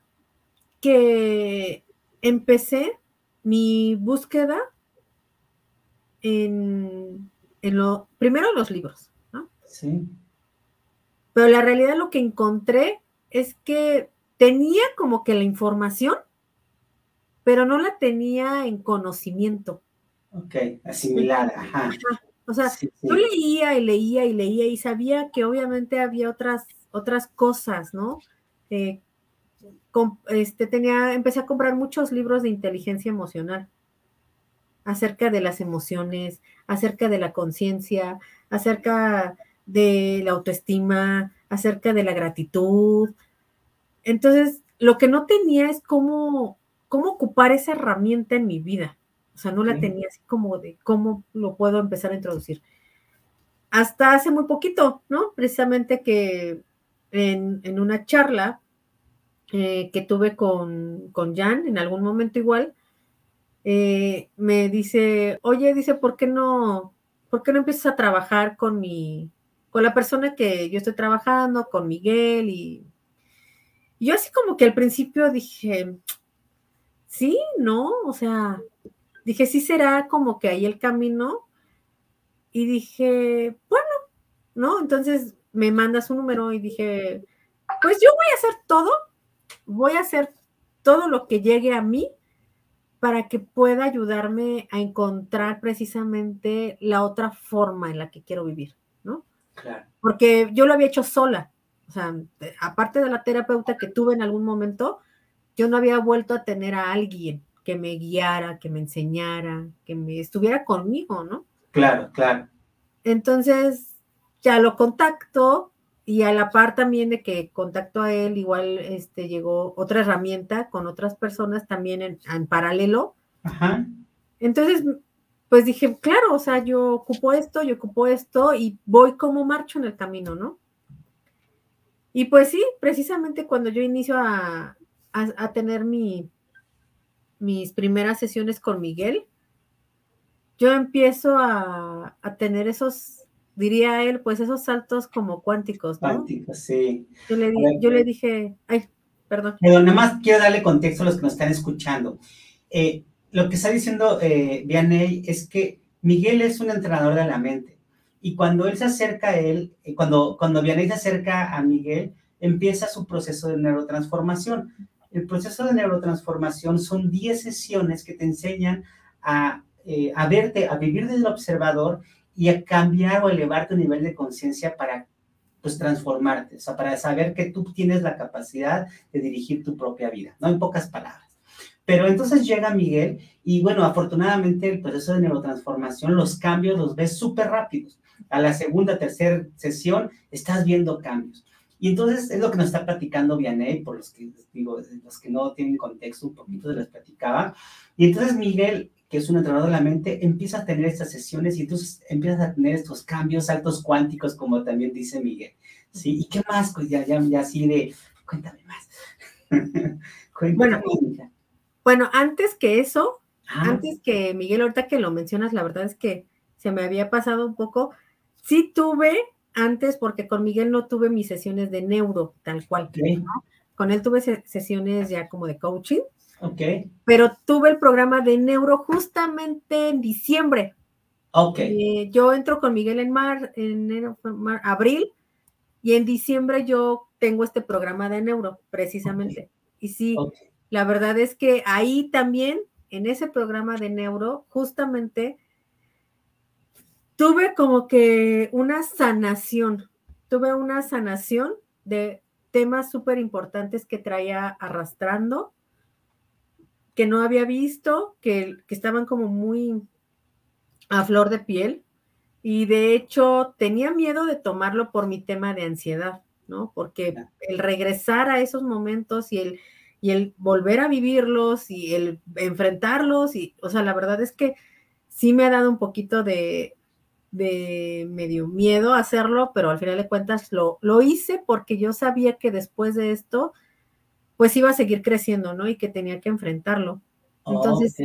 que empecé mi búsqueda en, en lo, primero los libros, ¿no? Sí. Pero la realidad lo que encontré es que tenía como que la información, pero no la tenía en conocimiento. Ok, asimilada, ajá. O sea, yo leía y leía y leía y sabía que obviamente había otras, otras cosas, ¿no? Eh, este, tenía, empecé a comprar muchos libros de inteligencia emocional acerca de las emociones, acerca de la conciencia, acerca de la autoestima, acerca de la gratitud. Entonces, lo que no tenía es cómo, cómo ocupar esa herramienta en mi vida. O sea, no la tenía así como de cómo lo puedo empezar a introducir. Hasta hace muy poquito, ¿no? Precisamente que en, una charla eh, que tuve con, con Jan en algún momento igual, eh, me dice, oye, dice, ¿por qué no, por qué no empiezas a trabajar con mi, con la persona que yo estoy trabajando, con Miguel? Y, yo así como que al principio dije, sí, no, o sea, dije, sí será como que ahí el camino. Y dije, bueno, ¿no? Entonces me manda su número y dije, pues yo voy a hacer todo, voy a hacer todo lo que llegue a mí para que pueda ayudarme a encontrar precisamente la otra forma en la que quiero vivir, ¿no? Claro. Porque yo lo había hecho sola, o sea, aparte de la terapeuta que tuve en algún momento, yo no había vuelto a tener a alguien que me guiara, que me enseñara, que me estuviera conmigo, ¿no? Claro, claro. Entonces, ya lo contacto y a la par también de que contacto a él, igual este, llegó otra herramienta con otras personas también en, paralelo. Ajá. Entonces, pues dije, claro, o sea, yo ocupo esto, yo ocupo esto y voy como marcho en el camino, ¿no? Y pues sí, precisamente cuando yo inicio a, tener mi, mis primeras sesiones con Miguel, yo empiezo a, a tener esos diría él, pues esos saltos como cuánticos, ¿no? Cuánticos, sí. Yo le, dije, ay, perdón. Pero nada más quiero darle contexto a los que nos están escuchando. Eh, lo que está diciendo eh, Vianney es que Miguel es un entrenador de la mente. Y cuando él se acerca a él, eh, cuando, cuando Vianney se acerca a Miguel, empieza su proceso de neurotransformación. El proceso de neurotransformación son 10 sesiones que te enseñan a, eh, a verte, a vivir desde el observador y a cambiar o elevar tu nivel de conciencia para pues transformarte, o sea, para saber que tú tienes la capacidad de dirigir tu propia vida, ¿no? En pocas palabras. Pero entonces llega Miguel y bueno, afortunadamente el proceso de neurotransformación, los cambios los ves súper rápidos. A la segunda, tercera sesión estás viendo cambios. Y entonces es lo que nos está platicando Vianey, por los que digo, los que no tienen contexto, un poquito se les platicaba. Y entonces Miguel que es un entrenador de la mente, empieza a tener estas sesiones y entonces empiezas a tener estos cambios, saltos cuánticos, como también dice Miguel. ¿Sí? ¿Y qué más? Pues ya, ya, ya así de, cuéntame más. bueno, bueno, antes que eso, ah. antes que Miguel, ahorita que lo mencionas, la verdad es que se me había pasado un poco. Sí tuve antes, porque con Miguel no tuve mis sesiones de neuro, tal cual. Con él tuve sesiones ya como de coaching Ok. Pero tuve el programa de neuro justamente en diciembre. Ok. Eh, yo entro con Miguel en mar, en abril, y en diciembre yo tengo este programa de neuro, precisamente. Y sí, la verdad es que ahí también, en ese programa de neuro, justamente tuve como que una sanación, tuve una sanación de temas súper importantes que traía arrastrando que no había visto, que, estaban como muy a flor de piel. Y de hecho tenía miedo de tomarlo por mi tema de ansiedad, ¿no? Porque el regresar a esos momentos y el, y el volver a vivirlos y el enfrentarlos, y, o sea, la verdad es que sí me ha dado un poquito de, de medio miedo hacerlo, pero al final de cuentas lo, lo hice porque yo sabía que después de esto pues iba a seguir creciendo, ¿no? Y que tenía que enfrentarlo. Entonces,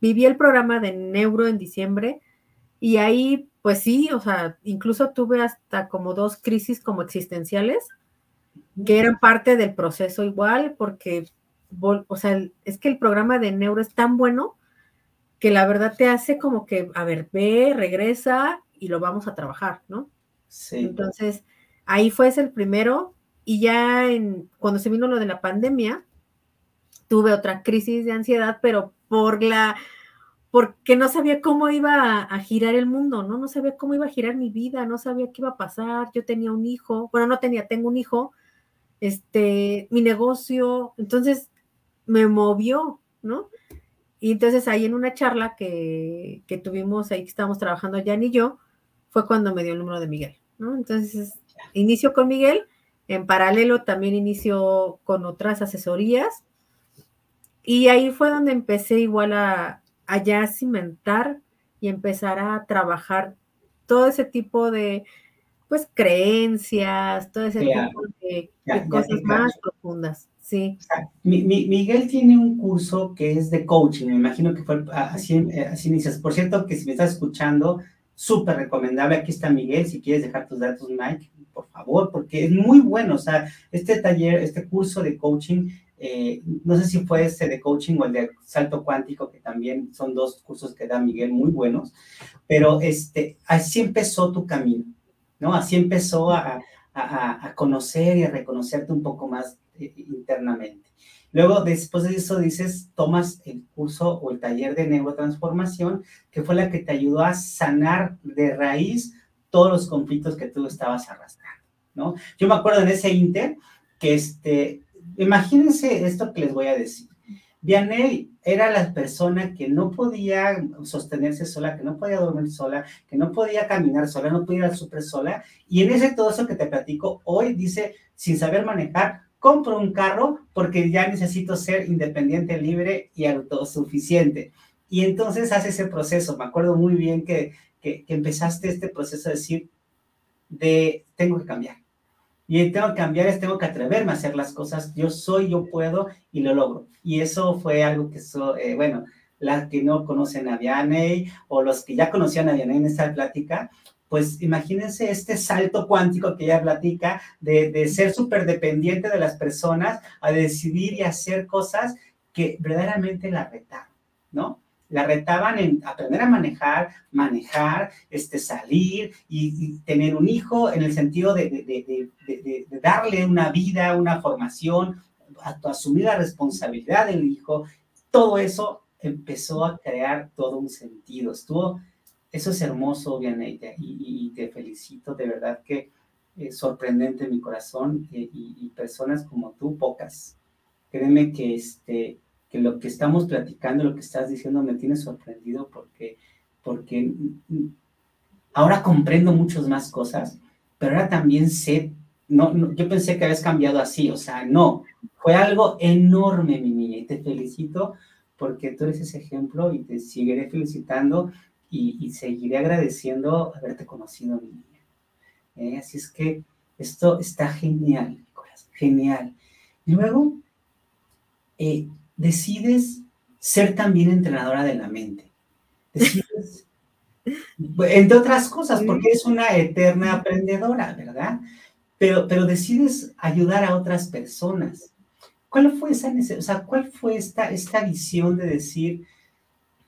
viví el programa de neuro en diciembre y ahí, pues sí, o sea, incluso tuve hasta como dos crisis como existenciales que eran parte del proceso igual, porque, o sea, es que el programa de neuro es tan bueno que la verdad te hace como que, a ver, ve, regresa y lo vamos a trabajar, ¿no? Sí. Entonces, ahí fue ese el primero y ya en, cuando se vino lo de la pandemia, tuve otra crisis de ansiedad, pero por la, porque no sabía cómo iba a, girar el mundo, ¿no? No sabía cómo iba a girar mi vida, no sabía qué iba a pasar. Yo tenía un hijo, bueno, no tenía, tengo un hijo, este, mi negocio, entonces me movió, ¿no? Y entonces ahí en una charla que, que tuvimos ahí que estábamos trabajando Jan y yo, fue cuando me dio el número de Miguel, ¿no? Entonces, inicio con Miguel, en paralelo también inicio con otras asesorías, y ahí fue donde empecé igual a, allá cimentar y empezar a trabajar todo ese tipo de pues creencias, todo ese tipo de, cosas más profundas. Sí. Miguel tiene un curso que es de coaching, me imagino que fue así, eh, así inicias. Por cierto, que si me estás escuchando, súper recomendable. Aquí está Miguel, si quieres dejar tus datos, Mike, por favor, porque es muy bueno. O sea, este taller, este curso de coaching eh, no sé si fue ese de coaching o el de salto cuántico, que también son dos cursos que da Miguel muy buenos, pero este, así empezó tu camino, ¿no? Así empezó a, a, conocer y a reconocerte un poco más eh, internamente. Luego, después de eso, dices, tomas el curso o el taller de neurotransformación, que fue la que te ayudó a sanar de raíz todos los conflictos que tú estabas arrastrando, ¿no? Yo me acuerdo en ese inter que este, Imagínense esto que les voy a decir. Vianey era la persona que no podía sostenerse sola, que no podía dormir sola, que no podía caminar sola, no podía ir al súper sola. Y en ese todo eso que te platico, hoy dice, sin saber manejar, compro un carro porque ya necesito ser independiente, libre y autosuficiente. Y entonces hace ese proceso. Me acuerdo muy bien que, que, empezaste este proceso de decir, de tengo que cambiar y tengo que cambiar, es tengo que atreverme a hacer las cosas. Yo soy, yo puedo y lo logro. Y eso fue algo que, eh, bueno, las que no conocen a Vianney o los que ya conocían a Vianney en esta plática, pues imagínense este salto cuántico que ella platica de, de ser súper dependiente de las personas a decidir y hacer cosas que verdaderamente la retaron, ¿no? La retaban en aprender a manejar, manejar, este, salir y, tener un hijo en el sentido de, darle una vida, una formación, asumir la responsabilidad del hijo. Todo eso empezó a crear todo un sentido. Estuvo, eso es hermoso, Vianey, y, te felicito, de verdad que es sorprendente mi corazón eh, y personas como tú, pocas. Créeme que este, que lo que estamos platicando, lo que estás diciendo me tiene sorprendido porque, porque ahora comprendo muchas más cosas, pero ahora también sé, no, yo pensé que habías cambiado así, o sea, no, fue algo enorme, mi niña, y te felicito porque tú eres ese ejemplo y te seguiré felicitando y, seguiré agradeciendo haberte conocido, mi niña. ¿Eh? Así es que esto está genial, genial. Y luego, eh, decides ser también entrenadora de la mente. Decides, entre otras cosas, porque eres una eterna aprendedora, ¿verdad? Pero, pero decides ayudar a otras personas. ¿Cuál fue esa o sea, cuál fue esta, esta visión de decir,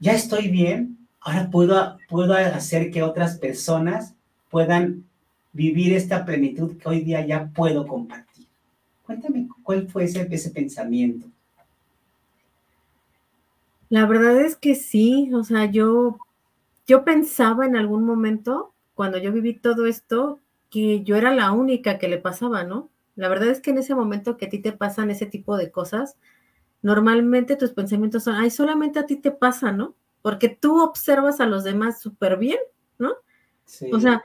ya estoy bien, ahora puedo, puedo hacer que otras personas puedan vivir esta plenitud que hoy día ya puedo compartir? Cuéntame cuál fue ese, ese pensamiento. La verdad es que sí, o sea, yo, yo pensaba en algún momento, cuando yo viví todo esto, que yo era la única que le pasaba, ¿no? La verdad es que en ese momento que a ti te pasan ese tipo de cosas, normalmente tus pensamientos son, ay, solamente a ti te pasa, ¿no? Porque tú observas a los demás súper bien, ¿no? O sea,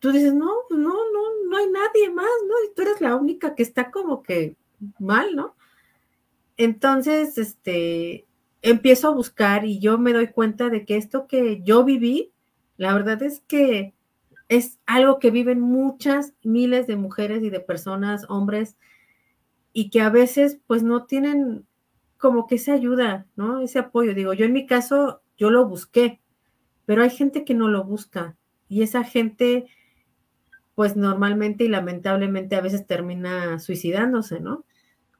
tú dices, no, no, no, no hay nadie más, ¿no? Y tú eres la única que está como que mal, ¿no? Entonces, este, empiezo a buscar y yo me doy cuenta de que esto que yo viví, la verdad es que es algo que viven muchas miles de mujeres y de personas, hombres, y que a veces pues no tienen como que esa ayuda, ¿no? Ese apoyo. Digo, yo en mi caso, yo lo busqué, pero hay gente que no lo busca y esa gente pues normalmente y lamentablemente a veces termina suicidándose, ¿no?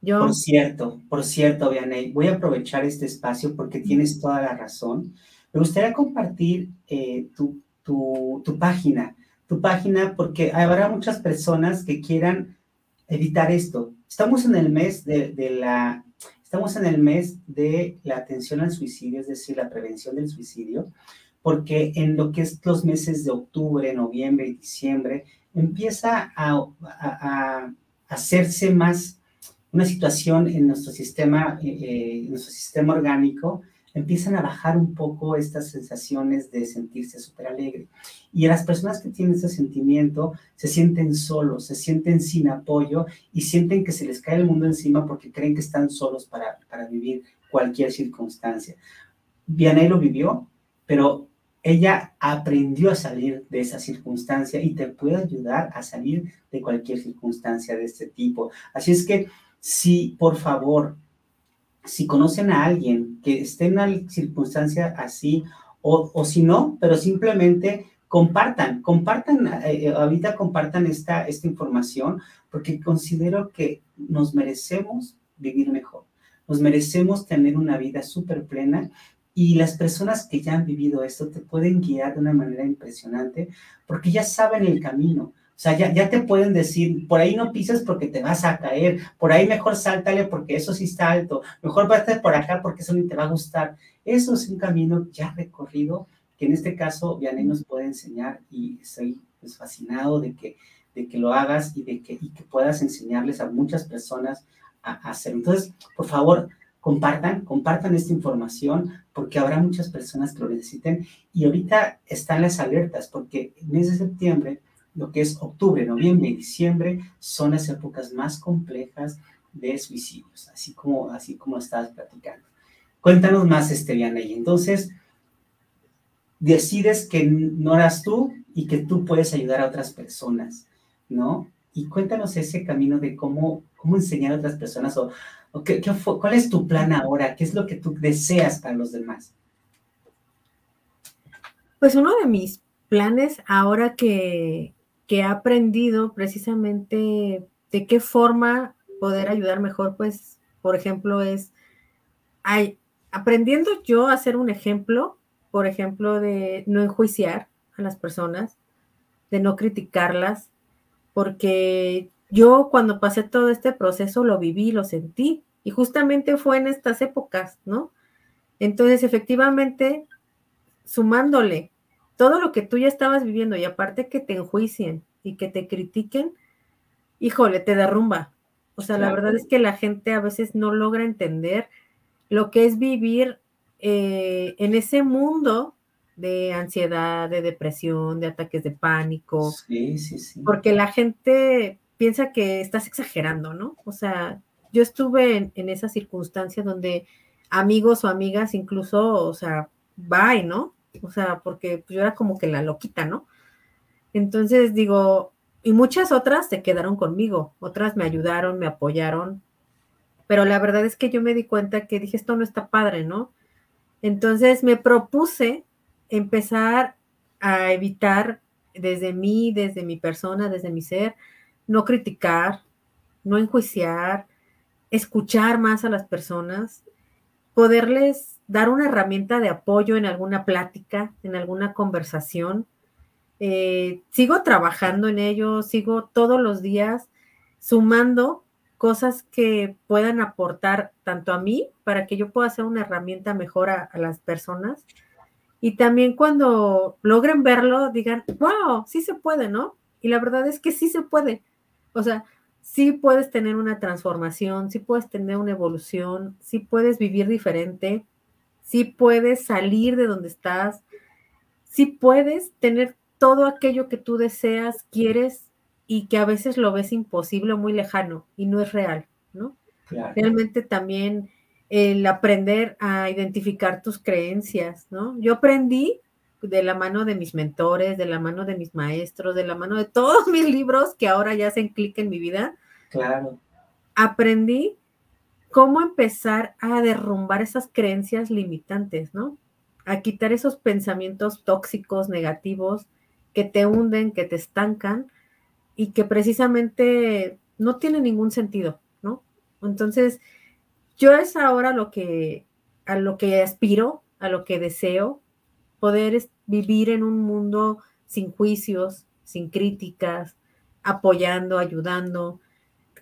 Yo... Por cierto, por cierto, Vianey, voy a aprovechar este espacio porque tienes toda la razón. Me gustaría compartir eh, tu, tu, página, tu página, porque habrá muchas personas que quieran evitar esto. Estamos en el mes de, de la Estamos en el mes de la atención al suicidio, es decir, la prevención del suicidio, porque en lo que es los meses de octubre, noviembre y diciembre, empieza a, hacerse más una situación en nuestro sistema, eh, eh, en nuestro sistema orgánico empiezan a bajar un poco estas sensaciones de sentirse súper alegre. Y las personas que tienen ese sentimiento se sienten solos, se sienten sin apoyo y sienten que se les cae el mundo encima porque creen que están solos para, para vivir cualquier circunstancia. Vianey lo vivió, pero ella aprendió a salir de esa circunstancia y te puede ayudar a salir de cualquier circunstancia de este tipo. Así es que si por favor si conocen a alguien que esté en una circunstancia así, o, si no, pero simplemente compartan, compartan, eh, eh, ahorita compartan esta, esta información, porque considero que nos merecemos vivir mejor, nos merecemos tener una vida súper plena y las personas que ya han vivido esto te pueden guiar de una manera impresionante porque ya saben el camino. O sea, ya, te pueden decir, por ahí no pises porque te vas a caer, por ahí mejor sáltale porque eso sí está alto, mejor vete por acá porque eso ni te va a gustar. Eso es un camino ya recorrido que en este caso Vianney nos puede enseñar y estoy pues, fascinado de que, de que lo hagas y de que, y que puedas enseñarles a muchas personas a, a hacerlo. Entonces, por favor, compartan, compartan esta información porque habrá muchas personas que lo necesiten y ahorita están las alertas porque en mes de septiembre lo que es octubre, noviembre y diciembre son las épocas más complejas de suicidios, así como, así como estabas platicando. Cuéntanos más, Esteban, y entonces decides que no eras tú y que tú puedes ayudar a otras personas, ¿no? Y cuéntanos ese camino de cómo, cómo enseñar a otras personas o, qué, cuál es tu plan ahora, qué es lo que tú deseas para los demás. Pues uno de mis planes ahora que, que he aprendido precisamente de qué forma poder ayudar mejor, pues, por ejemplo, es aprendiendo yo a hacer un ejemplo, por ejemplo, de no enjuiciar a las personas, de no criticarlas, porque yo cuando pasé todo este proceso lo viví, lo sentí, y justamente fue en estas épocas, ¿no? Entonces, efectivamente, sumándole todo lo que tú ya estabas viviendo y aparte que te enjuicien y que te critiquen, híjole, te derrumba. O sea, la verdad es que la gente a veces no logra entender lo que es vivir eh, en ese mundo de ansiedad, de depresión, de ataques de pánico. Sí, sí, sí. Porque la gente piensa que estás exagerando, ¿no? O sea, yo estuve en, en esa circunstancia donde amigos o amigas incluso, o sea, bye, ¿no? O sea, porque pues, yo era como que la loquita, ¿no? Entonces digo, y muchas otras se quedaron conmigo, otras me ayudaron, me apoyaron, pero la verdad es que yo me di cuenta que dije, esto no está padre, ¿no? Entonces me propuse empezar a evitar desde mí, desde mi persona, desde mi ser, no criticar, no enjuiciar, escuchar más a las personas, poderles dar una herramienta de apoyo en alguna plática, en alguna conversación. Eh, sigo trabajando en ello, sigo todos los días sumando cosas que puedan aportar tanto a mí para que yo pueda hacer una herramienta mejor a, a las personas. Y también cuando logren verlo, digan, wow, sí se puede, ¿no? Y la verdad es que sí se puede. O sea, sí puedes tener una transformación, sí puedes tener una evolución, sí puedes vivir diferente, sí puedes salir de donde estás, sí puedes tener todo aquello que tú deseas, quieres y que a veces lo ves imposible o muy lejano y no es real, ¿no? Realmente también el aprender a identificar tus creencias, ¿no? Yo aprendí de la mano de mis mentores, de la mano de mis maestros, de la mano de todos mis libros que ahora ya hacen clic en mi vida. Claro. Aprendí cómo empezar a derrumbar esas creencias limitantes, ¿no? A quitar esos pensamientos tóxicos, negativos, que te hunden, que te estancan y que precisamente no tienen ningún sentido, ¿no? Entonces, yo es ahora lo que, a lo que aspiro, a lo que deseo, poder vivir en un mundo sin juicios, sin críticas, apoyando, ayudando,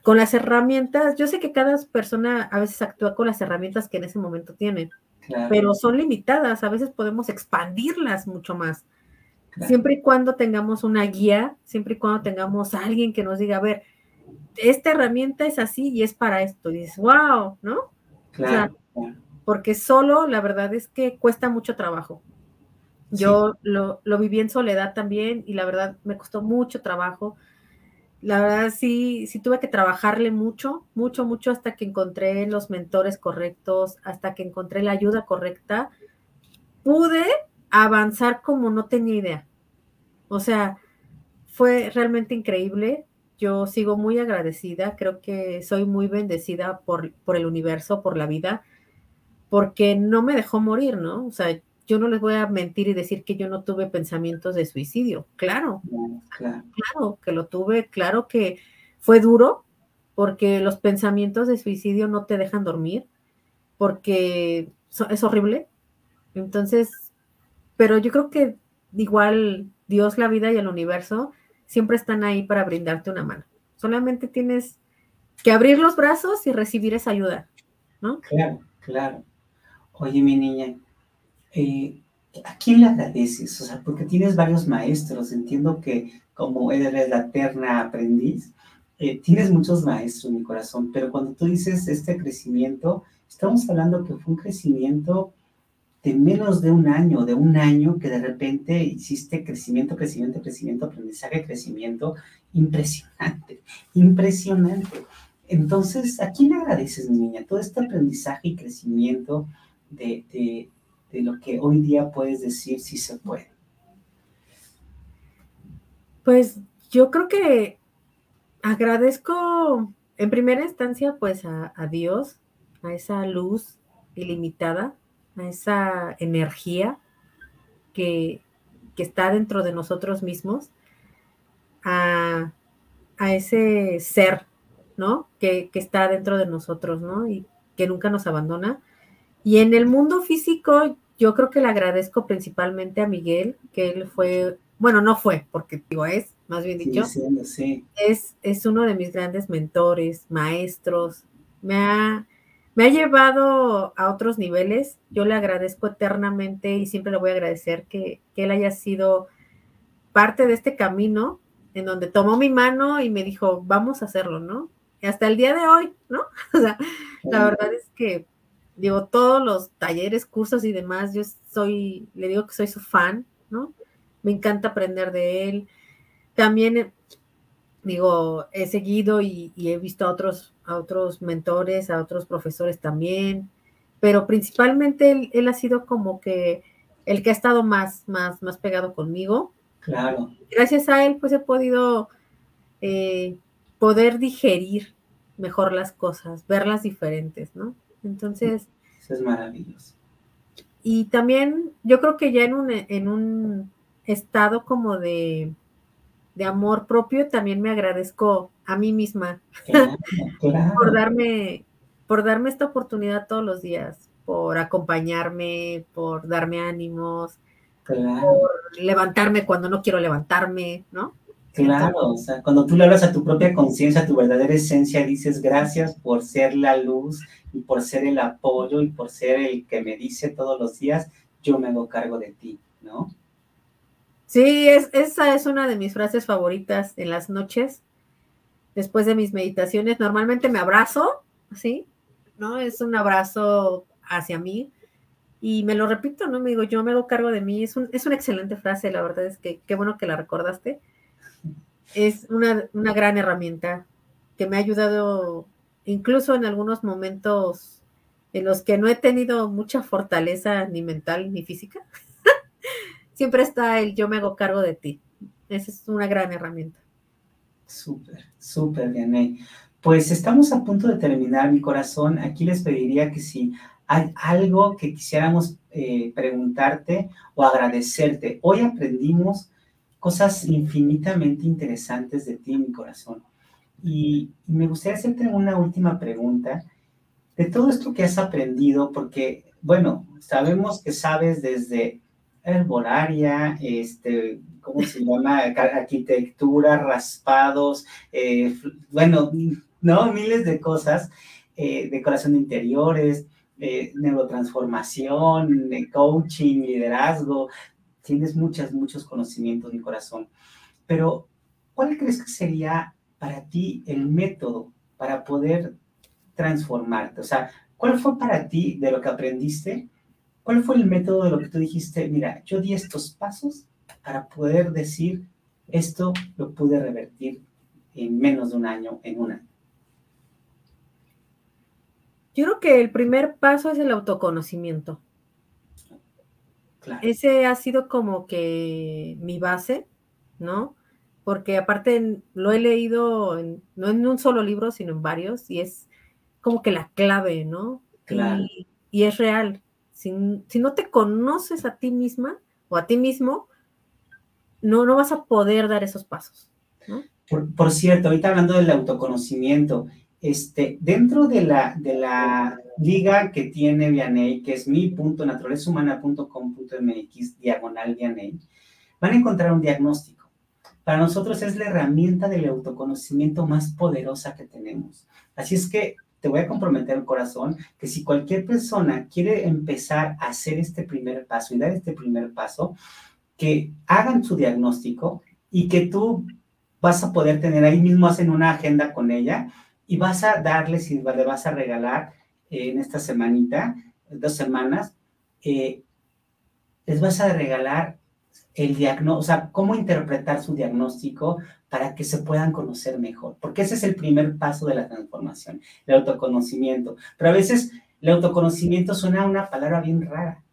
con las herramientas. Yo sé que cada persona a veces actúa con las herramientas que en ese momento tiene, pero son limitadas, a veces podemos expandirlas mucho más. Siempre y cuando tengamos una guía, siempre y cuando tengamos a alguien que nos diga, a ver, esta herramienta es así y es para esto. Y dices, wow, ¿no? Claro. porque solo, la verdad es que cuesta mucho trabajo. Yo lo, lo, viví en soledad también y la verdad me costó mucho trabajo. La verdad sí, sí tuve que trabajarle mucho, mucho, mucho hasta que encontré los mentores correctos, hasta que encontré la ayuda correcta. Pude avanzar como no tenía idea. O sea, fue realmente increíble. Yo sigo muy agradecida, creo que soy muy bendecida por, por el universo, por la vida, porque no me dejó morir, ¿no? O sea, yo no les voy a mentir y decir que yo no tuve pensamientos de suicidio. Claro, claro, claro que lo tuve, claro que fue duro, porque los pensamientos de suicidio no te dejan dormir, porque es horrible. Entonces, pero yo creo que igual Dios, la vida y el universo siempre están ahí para brindarte una mano. Solamente tienes que abrir los brazos y recibir esa ayuda, ¿no? Claro, claro. Oye, mi niña, eh, ¿a quién le agradeces? O sea, porque tienes varios maestros, entiendo que como eres la eterna aprendiz, eh, tienes muchos maestros en mi corazón, pero cuando tú dices este crecimiento, estamos hablando que fue un crecimiento de menos de un año, de un año que de repente hiciste crecimiento, crecimiento, crecimiento, aprendizaje, crecimiento, impresionante, impresionante. Entonces, ¿a quién le agradeces, mi niña, todo este aprendizaje y crecimiento de lo que hoy día puedes decir si se puede? Pues yo creo que agradezco en primera instancia pues a, Dios, a esa luz ilimitada, a esa energía que, está dentro de nosotros mismos, a, ese ser, ¿no? Que, que, está dentro de nosotros, ¿no? Y que nunca nos abandona. Y en el mundo físico, yo creo que le agradezco principalmente a Miguel, que él fue, bueno, no fue, porque digo, es, más bien dicho, Es, es uno de mis grandes mentores, maestros, me ha, me ha llevado a otros niveles. Yo le agradezco eternamente y siempre le voy a agradecer que, que él haya sido parte de este camino en donde tomó mi mano y me dijo, vamos a hacerlo, ¿no? Y hasta el día de hoy, ¿no? O sea, la verdad es que digo, todos los talleres, cursos y demás, yo soy, le digo que soy su fan, ¿no? Me encanta aprender de él. También, eh, digo, he seguido y, he visto a otros, a otros mentores, a otros profesores también, pero principalmente él, ha sido como que el que ha estado más, más, más pegado conmigo. Claro. Gracias a él, pues he podido eh, poder digerir mejor las cosas, verlas diferentes, ¿no? Entonces... Eso es maravilloso. Y también yo creo que ya en un, en un estado como de, amor propio, también me agradezco a mí misma por darme por darme esta oportunidad todos los días, por acompañarme, por darme ánimos, por levantarme cuando no quiero levantarme, ¿no? Claro, o sea, cuando tú le hablas a tu propia conciencia, a tu verdadera esencia, dices gracias por ser la luz y por ser el apoyo y por ser el que me dice todos los días, yo me hago cargo de ti, ¿no? Sí, es, esa es una de mis frases favoritas en las noches, después de mis meditaciones. Normalmente me abrazo, ¿sí? ¿No? Es un abrazo hacia mí y me lo repito, ¿no? Me digo, yo me hago cargo de mí. Es, un, es una excelente frase, la verdad es que qué bueno que la recordaste es una, gran herramienta que me ha ayudado incluso en algunos momentos en los que no he tenido mucha fortaleza ni mental ni física. Siempre está el yo me hago cargo de ti. Esa es una gran herramienta. Súper, súper, Diane. Pues estamos a punto de terminar, mi corazón. Aquí les pediría que si hay algo que quisiéramos eh, preguntarte o agradecerte. Hoy aprendimos cosas infinitamente interesantes de ti, mi corazón. Y, me gustaría hacerte una última pregunta de todo esto que has aprendido, porque, bueno, sabemos que sabes desde herbolaria, este, ¿cómo se llama? Arquitectura, raspados, eh, bueno, ¿no? Miles de cosas, eh, decoración de interiores, eh, neurotransformación, coaching, liderazgo. Tienes muchos, muchos conocimientos, mi corazón. Pero, ¿cuál crees que sería para ti el método para poder transformarte? O sea, ¿cuál fue para ti de lo que aprendiste? ¿Cuál fue el método de lo que tú dijiste? Mira, yo di estos pasos para poder decir esto lo pude revertir en menos de un año, en un año. Yo creo que el primer paso es el autoconocimiento. Ese ha sido como que mi base, ¿no? Porque aparte lo he leído no en un solo libro, sino en varios, y es como que la clave, ¿no? Claro. Y, es real. Si, no te conoces a ti misma o a ti mismo, no, no vas a poder dar esos pasos. ¿no? Por, por, cierto, ahorita hablando del autoconocimiento, este, dentro de la, de la liga que tiene Vianey, que es mi.naturalezahumana.com.mx, diagonal Vianey, van a encontrar un diagnóstico. Para nosotros es la herramienta del autoconocimiento más poderosa que tenemos. Así es que te voy a comprometer el corazón que si cualquier persona quiere empezar a hacer este primer paso y dar este primer paso, que hagan su diagnóstico y que tú vas a poder tener ahí mismo, hacen una agenda con ella y vas a darles y le vas a regalar en esta semanita, dos semanas, eh, les vas a regalar el diagnóstico, o sea, cómo interpretar su diagnóstico para que se puedan conocer mejor, porque ese es el primer paso de la transformación, el autoconocimiento. Pero a veces el autoconocimiento suena a una palabra bien rara,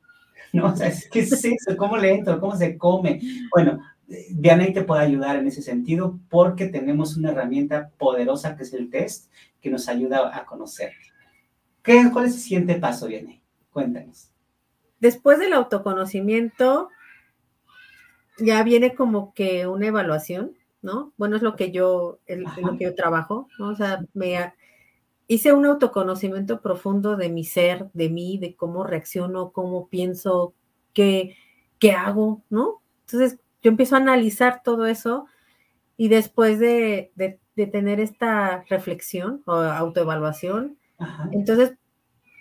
¿no? O sea, ¿qué es eso? ¿Cómo le entro? ¿Cómo se come? Bueno, Diana te puede ayudar en ese sentido porque tenemos una herramienta poderosa que es el test que nos ayuda a conocer. ¿Qué, ¿Cuál es el siguiente paso, Diana? Cuéntanos. Después del autoconocimiento, ya viene como que una evaluación, ¿no? Bueno, es lo que yo, lo que yo trabajo, ¿no? O sea, me hice un autoconocimiento profundo de mi ser, de mí, de cómo reacciono, cómo pienso, qué, qué hago, ¿no? Entonces, yo empiezo a analizar todo eso y después de, tener esta reflexión o autoevaluación, entonces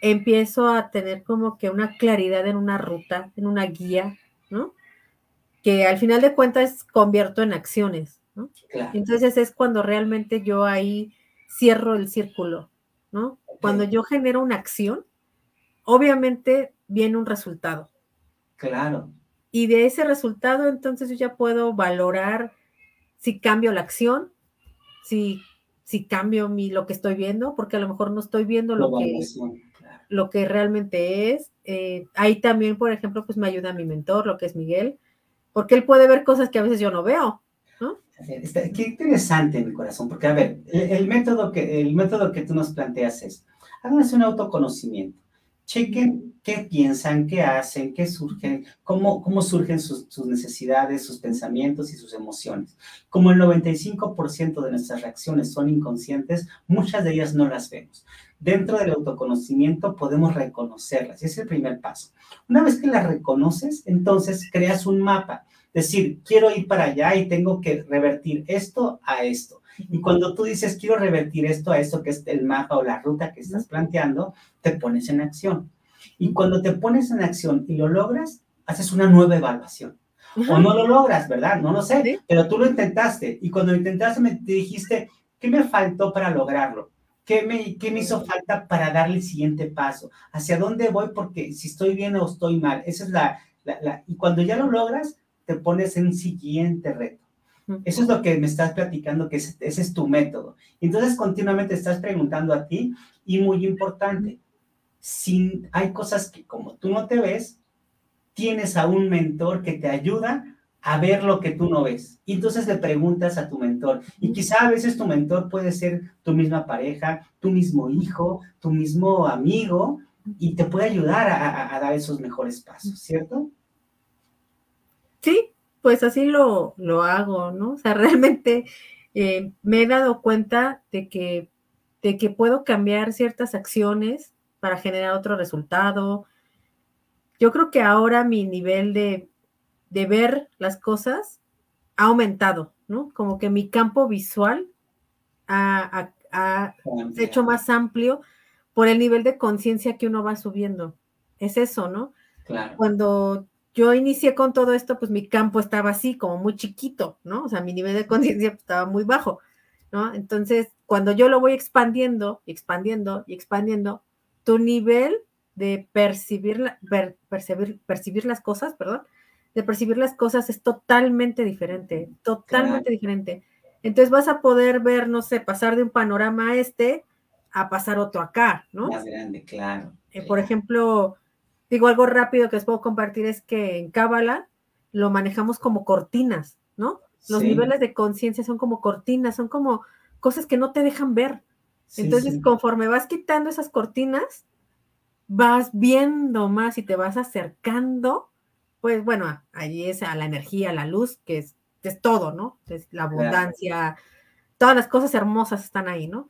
empiezo a tener como que una claridad en una ruta, en una guía, ¿no? Que al final de cuentas convierto en acciones, ¿no? Entonces es cuando realmente yo ahí cierro el círculo, ¿no? Cuando yo genero una acción, obviamente viene un resultado. Claro. Y de ese resultado, entonces yo ya puedo valorar si cambio la acción, si, si cambio mi, lo que estoy viendo, porque a lo mejor no estoy viendo lo, que, lo que realmente es. Eh, ahí también, por ejemplo, pues me ayuda mi mentor, lo que es Miguel, porque él puede ver cosas que a veces yo no veo. ¿no? Qué interesante, mi corazón, porque a ver, el, método que, el método que tú nos planteas es, háganse un autoconocimiento chequen qué piensan, qué hacen, qué surgen, cómo, cómo surgen sus, necesidades, sus pensamientos y sus emociones. Como el 95% de nuestras reacciones son inconscientes, muchas de ellas no las vemos. Dentro del autoconocimiento podemos reconocerlas, y es el primer paso. Una vez que las reconoces, entonces creas un mapa. Decir, quiero ir para allá y tengo que revertir esto a esto. Y cuando tú dices, quiero revertir esto a esto que es el mapa o la ruta que estás planteando, te pones en acción. Y cuando te pones en acción y lo logras, haces una nueva evaluación. O no lo logras, ¿verdad? No lo sé, pero tú lo intentaste. Y cuando lo intentaste, me dijiste, ¿qué me faltó para lograrlo? ¿Qué me, ¿Qué me hizo falta para darle el siguiente paso? ¿Hacia dónde voy? Porque si estoy bien o estoy mal. Esa es la, la, la... Y cuando ya lo logras, te pones en un siguiente reto. Eso es lo que me estás platicando, que ese, es tu método. Entonces, continuamente estás preguntando a ti y muy importante, si hay cosas que como tú no te ves, tienes a un mentor que te ayuda a ver lo que tú no ves. Y entonces le preguntas a tu mentor. Y quizá a veces tu mentor puede ser tu misma pareja, tu mismo hijo, tu mismo amigo, y te puede ayudar a, a dar esos mejores pasos, ¿cierto? Sí, pues así lo, lo hago, ¿no? O sea, realmente eh, me he dado cuenta de que, de que puedo cambiar ciertas acciones para generar otro resultado. Yo creo que ahora mi nivel de, de ver las cosas ha aumentado, ¿no? Como que mi campo visual ha, hecho más amplio por el nivel de conciencia que uno va subiendo. Es eso, ¿no? Claro. Cuando yo inicié con todo esto, pues mi campo estaba así, como muy chiquito, ¿no? O sea, mi nivel de conciencia estaba muy bajo, ¿no? Entonces, cuando yo lo voy expandiendo, expandiendo y expandiendo, tu nivel de percibir, percibir, percibir las cosas, perdón, de percibir las cosas es totalmente diferente, totalmente diferente. Entonces vas a poder ver, no sé, pasar de un panorama este a pasar otro acá, ¿no? Más grande, claro. Eh, por ejemplo, digo algo rápido que les puedo compartir es que en Cábala lo manejamos como cortinas, ¿no? Los niveles de conciencia son como cortinas, son como cosas que no te dejan ver. Entonces, conforme vas quitando esas cortinas, vas viendo más y te vas acercando pues bueno, allí es a la energía, a la luz, que es, es todo, ¿no? Es la abundancia, todas las cosas hermosas están ahí, ¿no?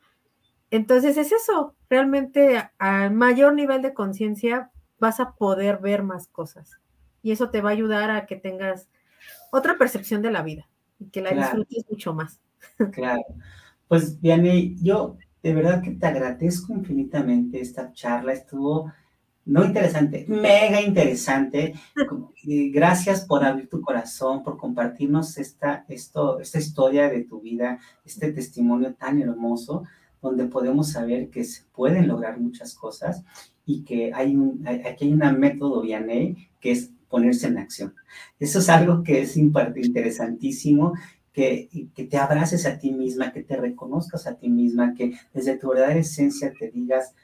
Entonces es eso, realmente al mayor nivel de conciencia vas a poder ver más cosas y eso te va a ayudar a que tengas otra percepción de la vida y que la disfrutes mucho más. Claro. Pues, Vianney, yo de verdad que te agradezco infinitamente esta charla, estuvo no interesante, mega interesante. Gracias por abrir tu corazón, por compartirnos esta, esto, esta historia de tu vida, este testimonio tan hermoso, donde podemos saber que se pueden lograr muchas cosas y que hay un, aquí hay una método Vianney que es ponerse en acción. Eso es algo que es interesantísimo que, que, te abraces a ti misma, que te reconozcas a ti misma, que desde tu verdadera esencia te digas,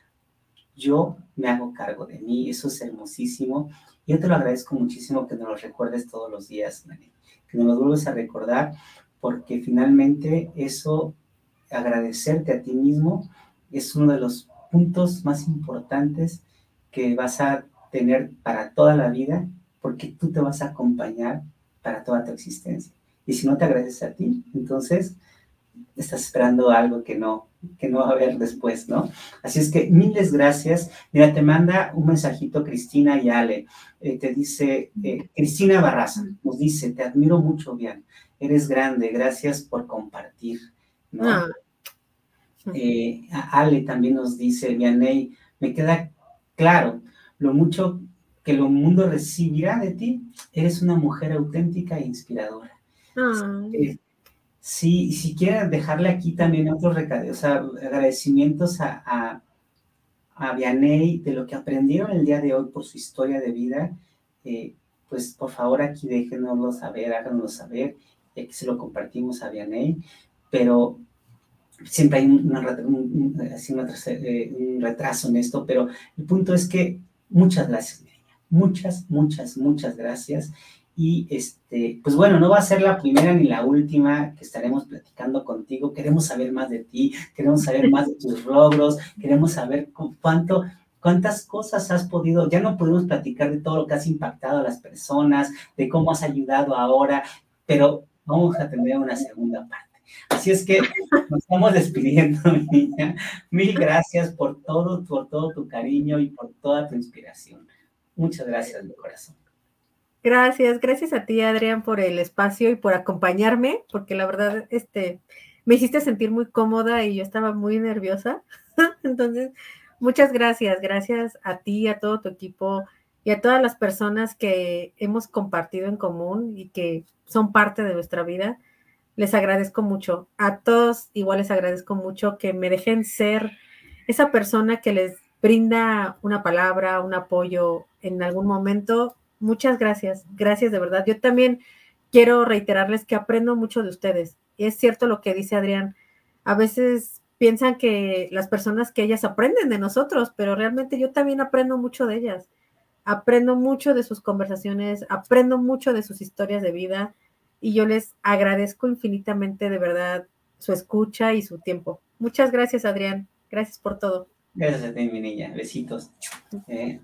yo me hago cargo de mí, eso es hermosísimo. Yo te lo agradezco muchísimo que nos lo recuerdes todos los días, que nos lo vuelvas a recordar, porque finalmente eso, agradecerte a ti mismo, es uno de los puntos más importantes que vas a tener para toda la vida, porque tú te vas a acompañar para toda tu existencia. Y si no te agradeces a ti, entonces estás esperando algo que no, que no va a haber después, ¿no? Así es que miles gracias. Mira, te manda un mensajito Cristina y Ale. Eh, te dice, eh, Cristina Barraza nos dice, te admiro mucho, bien. Eres grande, gracias por compartir, ¿no? Ah. Eh, Ale también nos dice, Vianey, me queda claro lo mucho que el mundo recibirá de ti. Eres una mujer auténtica e inspiradora. Ah. Sí, si quieren dejarle aquí también otros o sea, agradecimientos a, a, a, Vianey de lo que aprendieron el día de hoy por su historia de vida, eh, pues por favor aquí déjenoslo saber, háganoslo saber, y aquí se lo compartimos a Vianey, pero siempre hay un, eh, un, retraso en esto, pero el punto es que muchas gracias, muchas, muchas, muchas gracias. Y este, pues bueno, no va a ser la primera ni la última que estaremos platicando contigo. Queremos saber más de ti, queremos saber más de tus logros, queremos saber cuánto, cuántas cosas has podido, ya no podemos platicar de todo lo que has impactado a las personas, de cómo has ayudado ahora, pero vamos a tener una segunda parte. Así es que nos estamos despidiendo, niña. Mil gracias por todo, por todo tu cariño y por toda tu inspiración. Muchas gracias, mi corazón. Gracias, gracias a ti, Adrián, por el espacio y por acompañarme, porque la verdad, este, me hiciste sentir muy cómoda y yo estaba muy nerviosa. Entonces, muchas gracias, gracias a ti, a todo tu equipo y a todas las personas que hemos compartido en común y que son parte de nuestra vida. Les agradezco mucho. A todos igual les agradezco mucho que me dejen ser esa persona que les brinda una palabra, un apoyo en algún momento Muchas gracias, gracias de verdad. Yo también quiero reiterarles que aprendo mucho de ustedes. Es cierto lo que dice Adrián. A veces piensan que las personas que ellas aprenden de nosotros, pero realmente yo también aprendo mucho de ellas. Aprendo mucho de sus conversaciones, aprendo mucho de sus historias de vida y yo les agradezco infinitamente de verdad su escucha y su tiempo. Muchas gracias, Adrián. Gracias por todo. Gracias a ti, mi niña. Besitos. Eh,